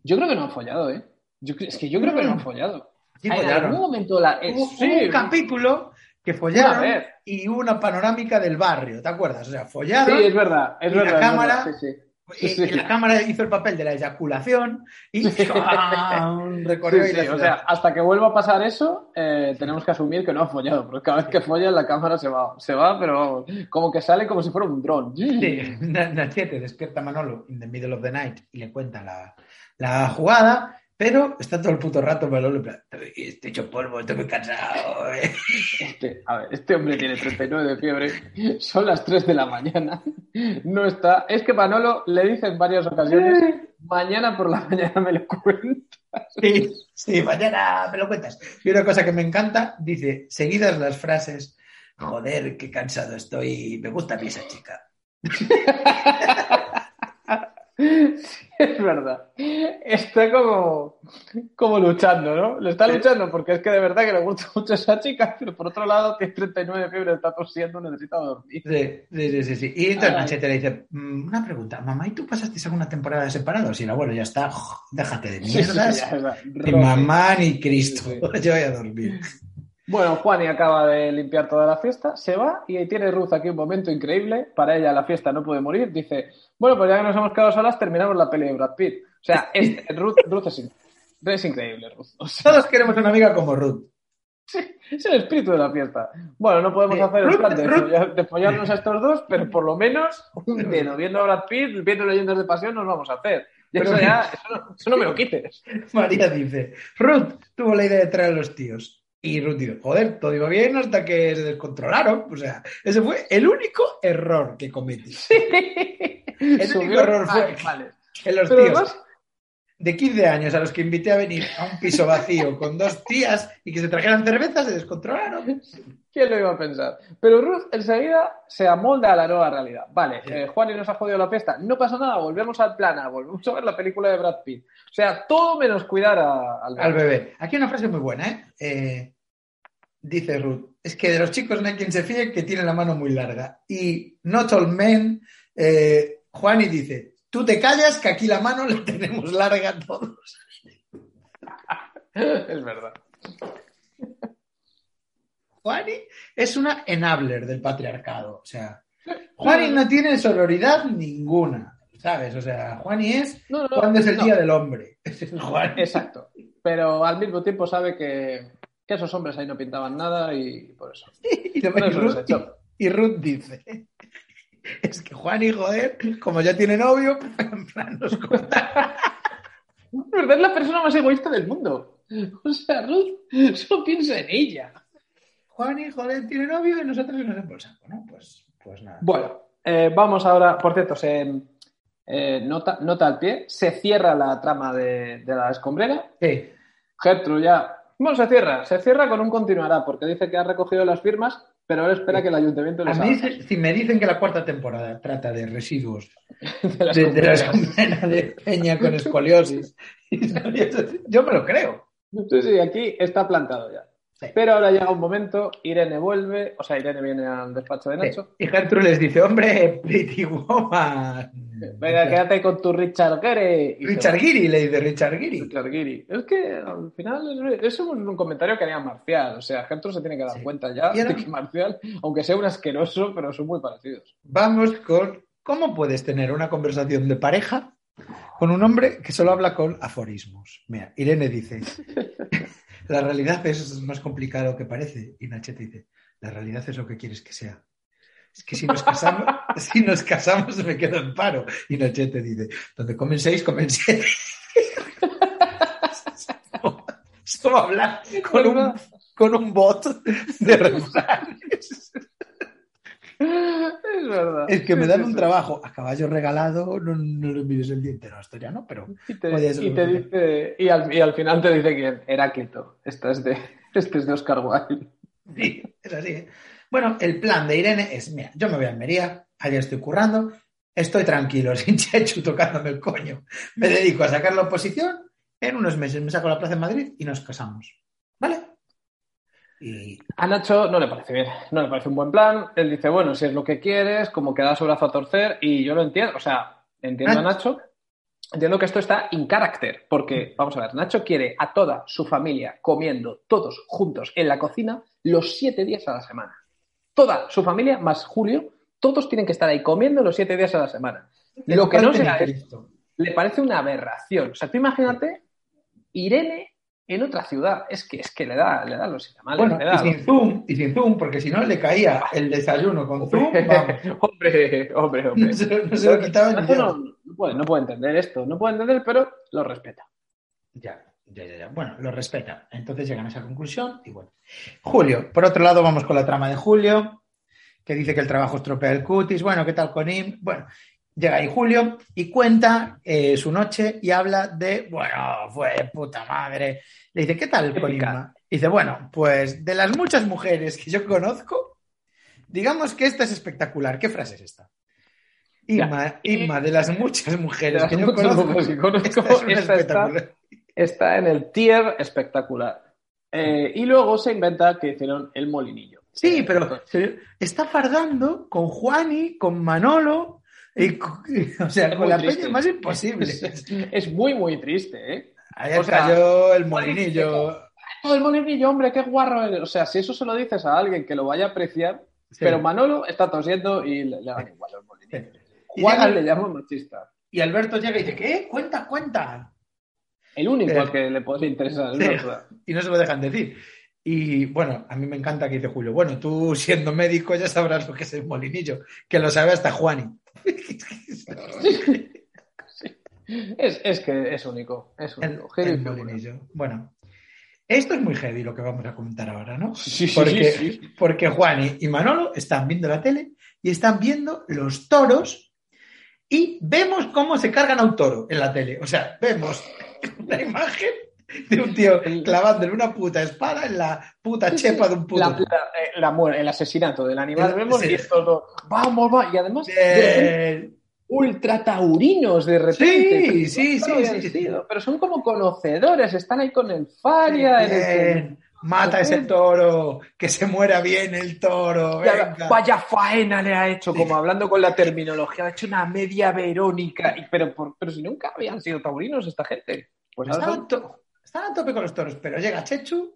Yo creo que no han follado, ¿eh? es que yo creo que no han follado. en algún momento la, hubo, un capítulo que follaron y una panorámica del barrio, ¿te acuerdas? O sea, follaron. Sí, es verdad, es verdad. La cámara sí, sí. Y, la cámara hizo el papel de la eyaculación y un recorrido. o sea, hasta que vuelva a pasar eso, eh, tenemos que asumir que no ha follado, porque cada vez que folla la cámara se va, se va, pero como que sale como si fuera un dron. Sí, te despierta Manolo in the middle of the night y le cuenta la, la jugada pero está todo el puto rato Manolo en plan, estoy hecho polvo, estoy muy cansado. Eh". Este, a ver, este hombre tiene 39 de fiebre, son las 3 de la mañana, no está. Es que Manolo le dice en varias ocasiones, mañana por la mañana me lo cuentas. Sí, sí, mañana me lo cuentas. Y una cosa que me encanta, dice, seguidas las frases, joder, qué cansado estoy, me gusta a mí esa chica. es verdad. Está como, como luchando, ¿no? Le está luchando porque es que de verdad que le gusta mucho esa chica, pero por otro lado tiene 39 fiebre, está tosiendo, necesita dormir. Sí, sí, sí. sí. Y entonces Machete le dice, mm, una pregunta, mamá, ¿y tú pasaste alguna temporada separados? Y el abuelo ya está, déjate de mierdas. ni mamá ni Cristo, yo voy a dormir. Bueno, Juani acaba de limpiar toda la fiesta, se va y ahí tiene Ruth aquí un momento increíble. Para ella la fiesta no puede morir. Dice, bueno, pues ya que nos hemos quedado solas, terminamos la peli de Brad Pitt. O sea, Ruth, es, increíble, Ruth. Todos queremos una amiga como Ruth. Sí, es el espíritu de la fiesta. Bueno, no podemos hacer el plan de, follarnos a estos dos, pero por lo menos un dedo viendo a Brad Pitt, viendo leyendas de pasión, nos vamos a hacer. eso, ya, eso no me lo quites. María dice, Ruth tuvo la idea de traer a los tíos y Ruth dice, joder, todo iba bien hasta que se descontrolaron. O sea, ese fue el único error que cometí. El único error fue que los tíos de 15 años a los que invité a venir a un piso vacío con dos tías y que se trajeran cervezas se descontrolaron. ¿Quién lo iba a pensar? Pero Ruth enseguida se amolda a la nueva realidad. Vale, eh, Juan y nos ha jodido la fiesta. No pasa nada, volvemos al plana, volvemos a ver la película de Brad Pitt. O sea, todo menos cuidar al, bebé. al, bebé. Aquí una frase muy buena, ¿eh? ¿eh? Dice Ruth, es que de los chicos no hay quien se fíe que tiene la mano muy larga. Y not all men, eh, Juan y dice, tú te callas que aquí la mano la tenemos larga todos. es verdad. Juani es una enabler del patriarcado. O sea, Juani no tiene sororidad ninguna. ¿Sabes? O sea, Juani es cuando es el día del hombre. Exacto. Pero al mismo tiempo sabe que, esos hombres ahí no pintaban nada y por eso. y, Ruth, dice. Es que Juan y joder, como ya tiene novio, en plan nos ¿Verdad? Es la persona más egoísta del mundo. O sea, Ruth solo piensa en ella. Juan y joder tiene novio y nosotros nos hemos ¿no? Pues, pues nada. Bueno, eh, vamos ahora, por cierto, se, eh, nota, nota al pie, se cierra la trama de, la escombrera. Sí. Gertrude ya. Bueno, se cierra, se cierra con un continuará, porque dice que ha recogido las firmas, pero ahora espera que el ayuntamiento les A mí, si me dicen que la cuarta temporada trata de residuos de la escombrera de, Peña con escoliosis, yo me lo creo. Sí, sí, aquí está plantado ya. Pero ahora llega un momento, Irene vuelve, o sea, Irene viene al despacho de Nacho. Y Gertrude les dice, hombre, pretty woman. Venga, quédate con tu Richard Gere. Richard Giri, le dice Richard Giri. Richard Giri. Es que al final es un, comentario que haría Marcial. O sea, Gertrude se tiene que dar cuenta ya de que Marcial, aunque sea un asqueroso, pero son muy parecidos. Vamos con cómo puedes tener una conversación de pareja con un hombre que solo habla con aforismos. Mira, Irene dice, la realidad es más complicado que parece. Y Nachete dice, la realidad es lo que quieres que sea. Es que si nos casamos, si nos casamos me quedo en paro. Y Nachete dice, donde comen seis, comen siete. Esto va a hablar con un, con un bot de refranes. Es verdad. Es que me dan un trabajo a caballo regalado, no, no lo mires el diente, no, esto ya no, pero. Y, te, dice, y al, y al, final te dice quién, Heráclito. Esta es de, este es de Oscar Wilde. Sí, es así. ¿eh? Bueno, el plan de Irene es: mira, yo me voy a Almería, allá estoy currando, estoy tranquilo, sin chechu tocándome el coño. Me dedico a sacar la oposición, en unos meses me saco la plaza en Madrid y nos casamos. ¿Vale? Y a Nacho no le parece bien, no le parece un buen plan. Él dice, bueno, si es lo que quieres, como que da su brazo a torcer, y yo lo entiendo, o sea, entiendo a Nacho, entiendo que esto está in carácter, porque, vamos a ver, Nacho quiere a toda su familia comiendo todos juntos en la cocina los siete días a la semana. Toda su familia, más Julio, todos tienen que estar ahí comiendo los siete días a la semana. Lo que no sea esto, le parece una aberración. O sea, tú imagínate Irene en otra ciudad. Es que, es que le da, le da los Bueno, y sin zoom, y sin zoom, porque si no le caía el desayuno con zoom, hombre, hombre, hombre. No se, lo quitaba no, no, puede, no puede entender esto, no puede entender, pero lo respeta. Ya, ya, ya, ya. Bueno, lo respeta. Entonces llegan a esa conclusión y bueno. Julio, por otro lado, vamos con la trama de Julio, que dice que el trabajo estropea el cutis. Bueno, ¿qué tal con Im? Bueno, Llega ahí Julio y cuenta eh, su noche y habla de, bueno, fue puta madre. Le dice, ¿qué tal, Colima? dice, bueno, pues de las muchas mujeres que yo conozco, digamos que esta es espectacular. ¿Qué frase es esta? Inma, de las muchas mujeres que yo conozco, está, en el tier espectacular. Eh, y luego se inventa que hicieron el molinillo. Sí, eh, pero está fardando con Juani, con Manolo, o sea, con la peña es más imposible. Es, muy, muy triste, ¿eh? Ahí cayó el molinillo. Todo el molinillo, hombre, qué guarro O sea, si eso se lo dices a alguien que lo vaya a apreciar, pero Manolo está tosiendo y le, le igual el molinillo. Juan le llama machista. Y Alberto llega y dice, ¿qué? Cuenta, cuenta. El único al que le puede interesar. Y no se lo dejan decir. Y bueno, a mí me encanta que dice Julio, bueno, tú siendo médico ya sabrás lo que es el molinillo, que lo sabe hasta Juani. Es, que es único, es único. Bueno, esto es muy heavy lo que vamos a comentar ahora, ¿no? Sí, porque, sí, porque Juan y Manolo están viendo la tele y están viendo los toros y vemos cómo se cargan a un toro en la tele. O sea, vemos la imagen de un tío clavándole una puta espada en la puta chepa de un puto. La, el asesinato del animal, vemos, y esto vamos, vamos, y además, ultra taurinos de repente. Sí, sí, sí, Pero son como conocedores, están ahí con el Faria. Mata ese toro, que se muera bien el toro. Vaya faena le ha hecho, como hablando con la terminología, ha hecho una media Verónica. pero, pero si nunca habían sido taurinos esta gente. Pues están, están a tope con los toros, pero llega Chechu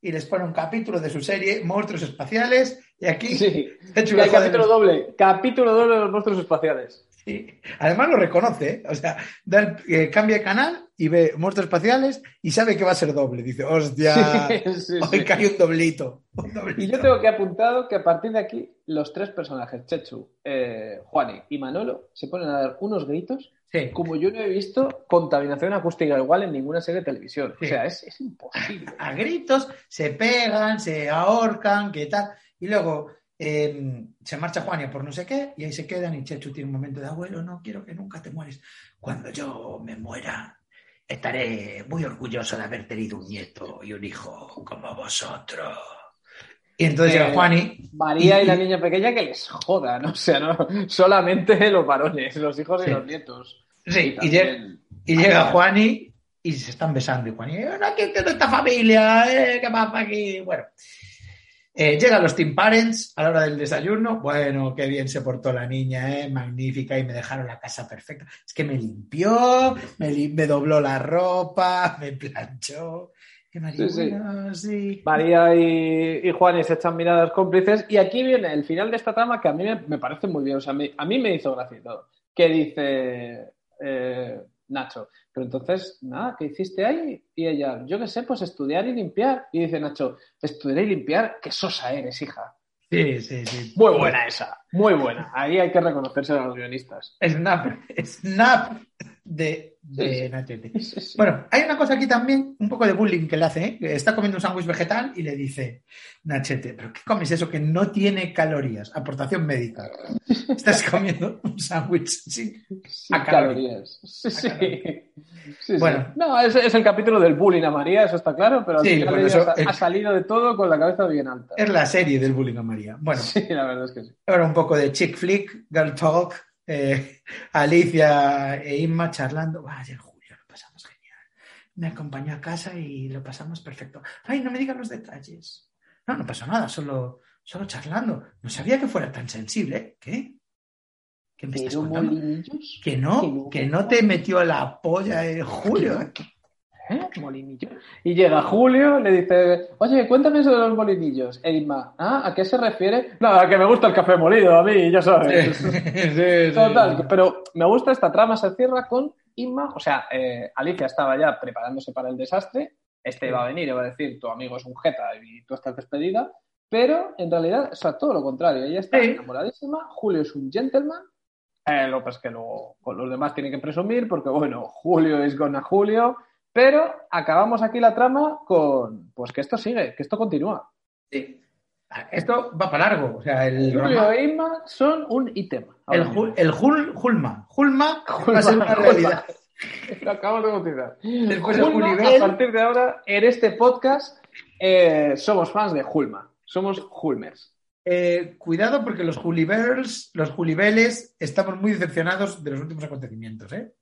y les pone un capítulo de su serie Monstruos Espaciales y aquí sí, capítulo doble, capítulo doble de los monstruos espaciales. Sí. Además lo reconoce, ¿eh? o sea, eh, cambia de canal y ve monstruos espaciales y sabe que va a ser doble. Dice, hostia, hoy cae un doblito, Y yo tengo que apuntado que a partir de aquí los tres personajes, Chechu, eh, Juani y Manolo, se ponen a dar unos gritos como yo no he visto contaminación acústica igual en ninguna serie de televisión. O sea, es, imposible. A, gritos se pegan, se ahorcan, qué tal. Y luego em, se marcha Juania por no sé qué y ahí se quedan y Chechu tiene un momento de abuelo, no quiero que nunca te mueres. Cuando yo me muera, estaré muy orgulloso de haber tenido un nieto y un hijo como vosotros. Y entonces llega eh, Juani. María y, la niña pequeña que les jodan, o sea, no solamente los varones, los hijos y los nietos. Sí, y, llega, Juani y se están besando. Y Juan, y, no, ¿quién tiene esta familia? Eh, ¿Qué pasa aquí? Bueno. Eh, llegan los Team Parents a la hora del desayuno. Bueno, qué bien se portó la niña, ¿eh? magnífica, y me dejaron la casa perfecta. Es que me limpió, me, me dobló la ropa, me planchó. María, sí, sí. María y, y echan miradas cómplices. Y aquí viene el final de esta trama que a mí me, parece muy bien. O sea, a mí, me hizo gracia todo. Que dice eh, Nacho, pero entonces, nada, ¿qué hiciste ahí? Y ella, yo qué sé, pues estudiar y limpiar. Y dice Nacho, estudiar y limpiar, qué sosa eres, hija. Sí, sí, sí. Muy buena esa, muy buena. Ahí hay que reconocerse a los guionistas. Snap, snap de, de Bueno, hay una cosa aquí también, un poco de bullying que le hace, ¿eh? está comiendo un sándwich vegetal y le dice, Nachete, ¿pero qué comes eso que no tiene calorías? Aportación médica. Estás comiendo un sándwich sin, calorías. Sí, sí. bueno. No, es, es, el capítulo del bullying a María, eso está claro, pero al final ha, salido de todo con la cabeza bien alta. Es la serie del bullying a María. Bueno. Sí, la verdad es que sí. Ahora un poco de chick flick, girl talk, eh, Alicia e Inma charlando. Vaya, Julio, lo pasamos genial. Me acompañó a casa y lo pasamos perfecto. Ay, no me digan los detalles. No, no pasó nada, solo, solo charlando. No sabía que fuera tan sensible. ¿Qué? ¿Qué me estás contando? Que no, que no te metió la polla, eh, Julio. ¿Eh? Molinillo. Y llega Julio, le dice, oye, cuéntame eso de los molinillos. E Inma, ¿ah? ¿A qué se refiere? Nada, que me gusta el café molido, a mí, ya sabes. Total, pero me gusta esta trama, se cierra con Inma, o sea, eh, Alicia estaba ya preparándose para el desastre, este iba a venir y va a decir, tu amigo es un jeta y tú estás despedida, pero en realidad, o sea, todo lo contrario, ella está enamoradísima, Julio es un gentleman, eh, lo pues que luego con los demás tiene que presumir, porque bueno, Julio es gonna Julio, pero acabamos aquí la trama con, pues que esto sigue, que esto continúa. Sí. Esto va para largo. O sea, el Julio e Inma son un ítem. El, el Jul, Julma. Julma va a ser una realidad. Lo acabamos de bautizar. Después Julma, a partir de ahora, en este podcast, eh, somos fans de Julma. Somos Julmers. Eh, cuidado porque los Julibers, los Julibeles, estamos muy decepcionados de los últimos acontecimientos, ¿eh?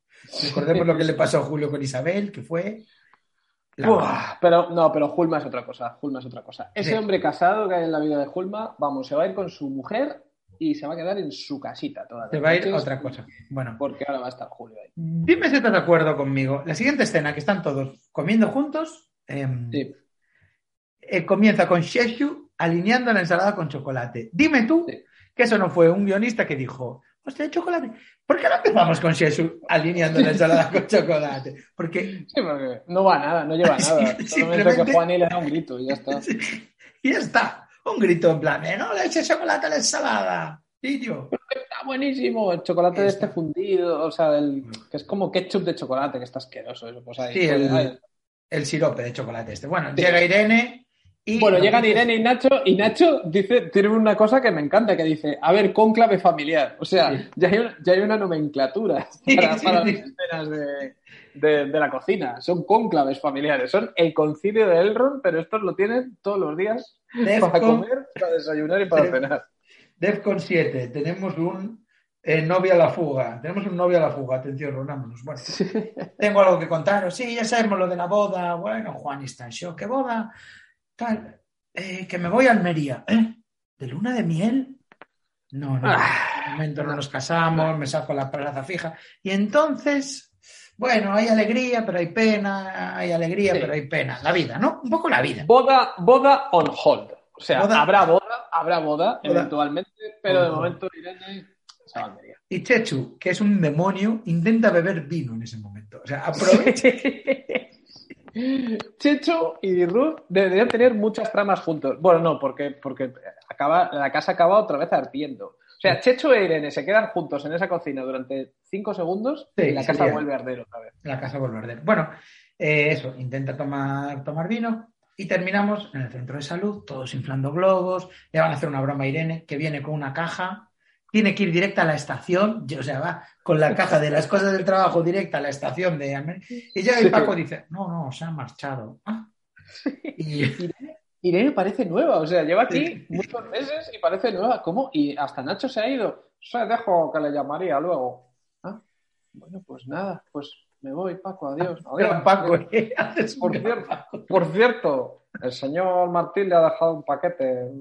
Recordemos lo que le pasó a Julio con Isabel, que fue. pero no, pero Julma es otra cosa. Julma es otra cosa. Ese hombre casado que hay en la vida de Julma, vamos, se va a ir con su mujer y se va a quedar en su casita toda Se va a ir otra cosa. Bueno. Porque ahora va a estar Julio ahí. Dime si estás de acuerdo conmigo. La siguiente escena, que están todos comiendo juntos, em, eh, comienza con Sheshu alineando la ensalada con chocolate. Dime tú que eso no fue un guionista que dijo, hostia, chocolate. ¿Por qué no empezamos con Sheshu alineando la ensalada con chocolate? Porque... Sí, porque no va nada, no lleva nada. Solamente que Juani le da un grito y ya está. y ya está. Un grito en plan, no le eches chocolate a la ensalada. Tío. Está buenísimo. El chocolate de este fundido, o sea, el, que es como ketchup de chocolate, que está asqueroso. Eso, pues ahí, sí, el, el, sirope de chocolate este. Bueno, llega Irene bueno, llegan Irene y Nacho, y Nacho dice, tiene una cosa que me encanta, que dice, a ver, conclave familiar. O sea, ya, hay una, ya, hay una, nomenclatura para, las escenas de, la cocina. Son conclaves familiares, son el concilio de Elrond, pero estos lo tienen todos los días para comer, para desayunar y para cenar. Defcon 7, tenemos un eh, novia a la fuga. Tenemos un novio a la fuga, atención, reunámonos. Bueno, tengo algo que contaros. Sí, ya sabemos lo de la boda. Bueno, Juan está en shock. ¿Qué boda? Tal, eh, que me voy a Almería. ¿Eh? ¿De luna de miel? No, no. Ah. momento no nos casamos, me saco la plaza fija. Y entonces, bueno, hay alegría, pero hay pena, hay alegría, pero hay pena. La vida, ¿no? Un poco la vida. Boda, boda on hold. O sea, habrá boda, habrá boda, eventualmente, pero de momento Irene se va a Almería. Y Chechu, que es un demonio, intenta beber vino en ese momento. O sea, aprovecha. Checho y Ruth deberían tener muchas tramas juntos. Bueno, no, porque, porque acaba, la casa acaba otra vez ardiendo. O sea, Checho e Irene se quedan juntos en esa cocina durante cinco segundos y la casa vuelve a arder otra vez. La casa vuelve a arder. Bueno, eh, eso, intenta tomar, tomar vino y terminamos en el centro de salud, todos inflando globos. Le van a hacer una broma a Irene que viene con una caja tiene que ir directa a la estación, o sea, va con la caja de las cosas del trabajo directa a la estación de Y ya el Paco dice, no, no, se ha marchado. Ah. Y... Irene, parece nueva, o sea, lleva aquí muchos meses y parece nueva. ¿Cómo? Y hasta Nacho se ha ido. O sea, dejo que le llamaría luego. Ah, bueno, pues nada, pues me voy, Paco, adiós. adiós Paco, ¿eh? por, cierto, por cierto, el señor Martín le ha dejado un paquete en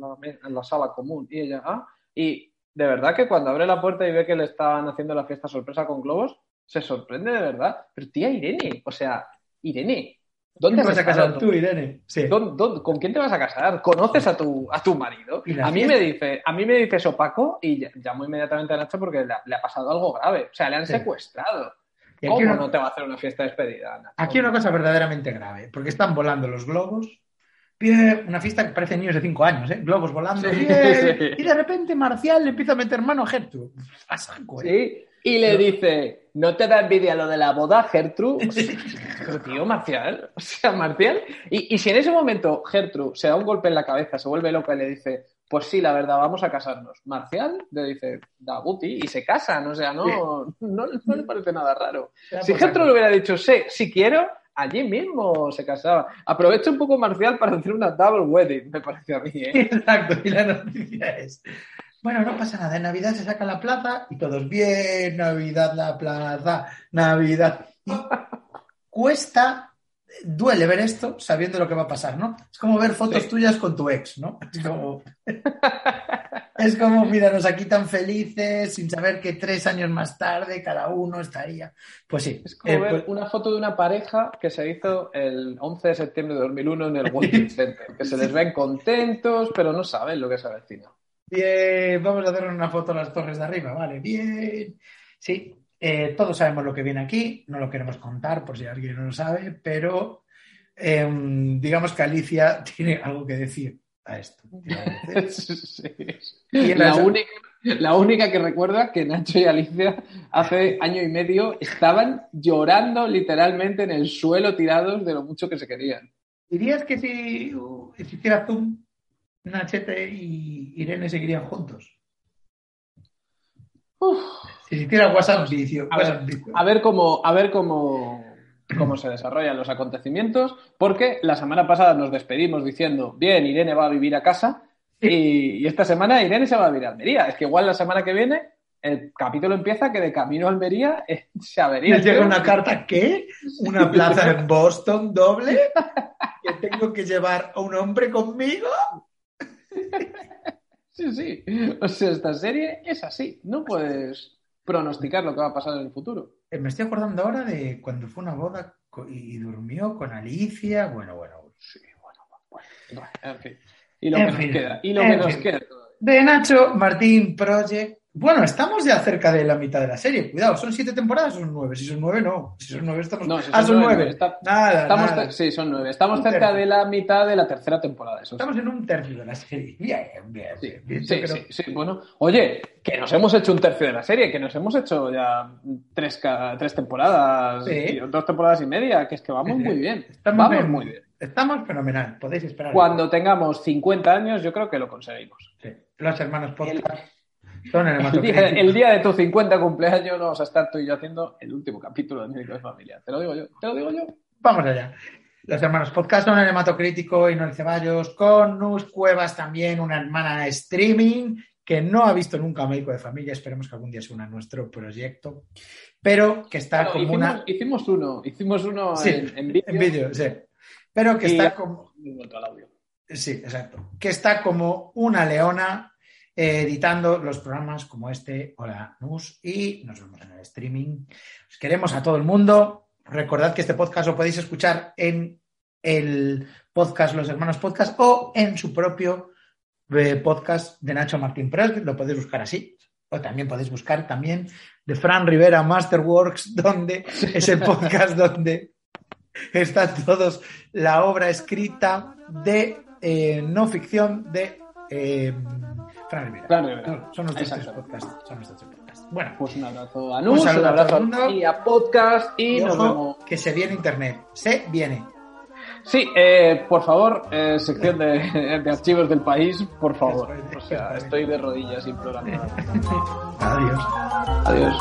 la, sala común y ella, ah, y de verdad que cuando abre la puerta y ve que le están haciendo la fiesta sorpresa con globos, se sorprende de verdad. Pero tía Irene, o sea, Irene, ¿Dónde vas a casar tú, Irene? con quién te vas a casar? ¿Conoces a tu, a tu marido? A mí, me dice, a mí me dice eso Paco y llamo inmediatamente a Nacho porque le, ha pasado algo grave. O sea, le han secuestrado. ¿Cómo no te va a hacer una fiesta de despedida? Aquí hay una cosa verdaderamente grave, porque están volando los globos. Bien, una fiesta que parece niños de 5 años, ¿eh? Globos volando. Y de repente Marcial le empieza a meter mano a Gertrude. A saco, ¿eh? Sí, y le dice, ¿no te da envidia lo de la boda, Gertrude? Pero tío, Marcial, o sea, Marcial. Y, si en ese momento Gertrude se da un golpe en la cabeza, se vuelve loca y le dice, pues sí, la verdad, vamos a casarnos. Marcial le dice, da Guti, y se casan, o sea, no, no, le parece nada raro. Si Gertrude le hubiera dicho, sí, si quiero, allí mismo se casaba. Aprovecha un poco Marcial para hacer una double wedding, me parece a mí. ¿eh? Exacto, y la noticia es, bueno, no pasa nada. En Navidad se saca la plaza y todos, bien, Navidad, la plaza, Navidad. cuesta, duele ver esto sabiendo lo que va a pasar, ¿no? Es como ver fotos tuyas con tu ex, ¿no? Es como, es como, míranos aquí tan felices, sin saber que tres años más tarde cada uno estaría. Pues sí. Es como eh, ver pues una foto de una pareja que se hizo el 11 de septiembre de 2001 en el World Center, que se les ven contentos, pero no saben lo que se avecina. Bien, vamos a hacer una foto a las torres de arriba, vale, bien. Sí, eh, todos sabemos lo que viene aquí, no lo queremos contar por si alguien no lo sabe, pero em, digamos que Alicia tiene algo que decir a esto. la, única, la única que recuerda que Nacho y Alicia hace año y medio estaban llorando literalmente en el suelo tirados de lo mucho que se querían. ¿Dirías que si, si hiciera Zoom Nachete y Irene seguirían juntos. Si hiciera WhatsApp, a, ver, cómo, a ver cómo, cómo se desarrollan los acontecimientos, porque la semana pasada nos despedimos diciendo, bien, Irene va a vivir a casa, y, esta semana Irene se va a vivir a Almería. Es que igual la semana que viene el capítulo empieza que de camino a Almería eh, se avería. llega una carta, ¿qué? ¿Una plaza en Boston doble? ¿Que tengo que llevar a un hombre conmigo? Sí, sí. O sea, esta serie es así. No puedes pronosticar lo que va a pasar en el futuro. Eh, me estoy acordando ahora de cuando fue una boda y durmió con Alicia. Bueno, bueno. Sí, bueno, bueno. en fin. Y lo que nos queda. Y lo que nos queda. De Nacho Martín Project bueno, estamos ya cerca de la mitad de la serie. Cuidado, ¿son siete temporadas son nueve? Si son nueve, no. Si son nueve, estamos. No, ah, son nueve. nada, nada. Sí, son nueve. Estamos cerca de la mitad de la tercera temporada. estamos en un tercio de la serie. Bien, bien. Sí, bien, sí, sí, Bueno, oye, que nos hemos hecho un tercio de la serie, que nos hemos hecho ya tres, tres temporadas, dos temporadas y media, que es que vamos muy bien. Estamos vamos muy bien. Estamos fenomenal, podéis esperar. Cuando tengamos 50 años, yo creo que lo conseguimos. Sí. Los hermanos podcast. El día, de tu 50 cumpleaños vamos a estar tú y yo haciendo el último capítulo de Médico de Familia. Te lo digo yo, te lo digo yo. Vamos allá. Los hermanos podcast son el hematocrítico y Noel Ceballos, con Nus Cuevas también, una hermana streaming que no ha visto nunca a médico de familia, esperemos que algún día se una a nuestro proyecto, pero que está como hicimos, una... Hicimos uno, hicimos uno en, vídeo. En vídeo, sí. Pero que está como... Sí, exacto. Que está como una leona editando los programas como este, Hola Nus, y nos vemos en el streaming. Os queremos a todo el mundo. Recordad que este podcast lo podéis escuchar en el podcast Los Hermanos Podcast o en su propio eh, podcast de Nacho Martín Press, lo podéis buscar así. O también podéis buscar también de Fran Rivera Masterworks, donde es el podcast donde está todos la obra escrita de eh, no ficción de eh, son nuestros tres podcasts. Son nuestros tres podcasts. Bueno, pues un abrazo a Nus, un, un abrazo a, mundo, y a podcast y, nos vemos. Que se viene internet. Se viene. Sí, eh, por favor, eh, sección de, de, archivos del país, por favor. O sea, estoy de rodillas implorando. Adiós. Adiós.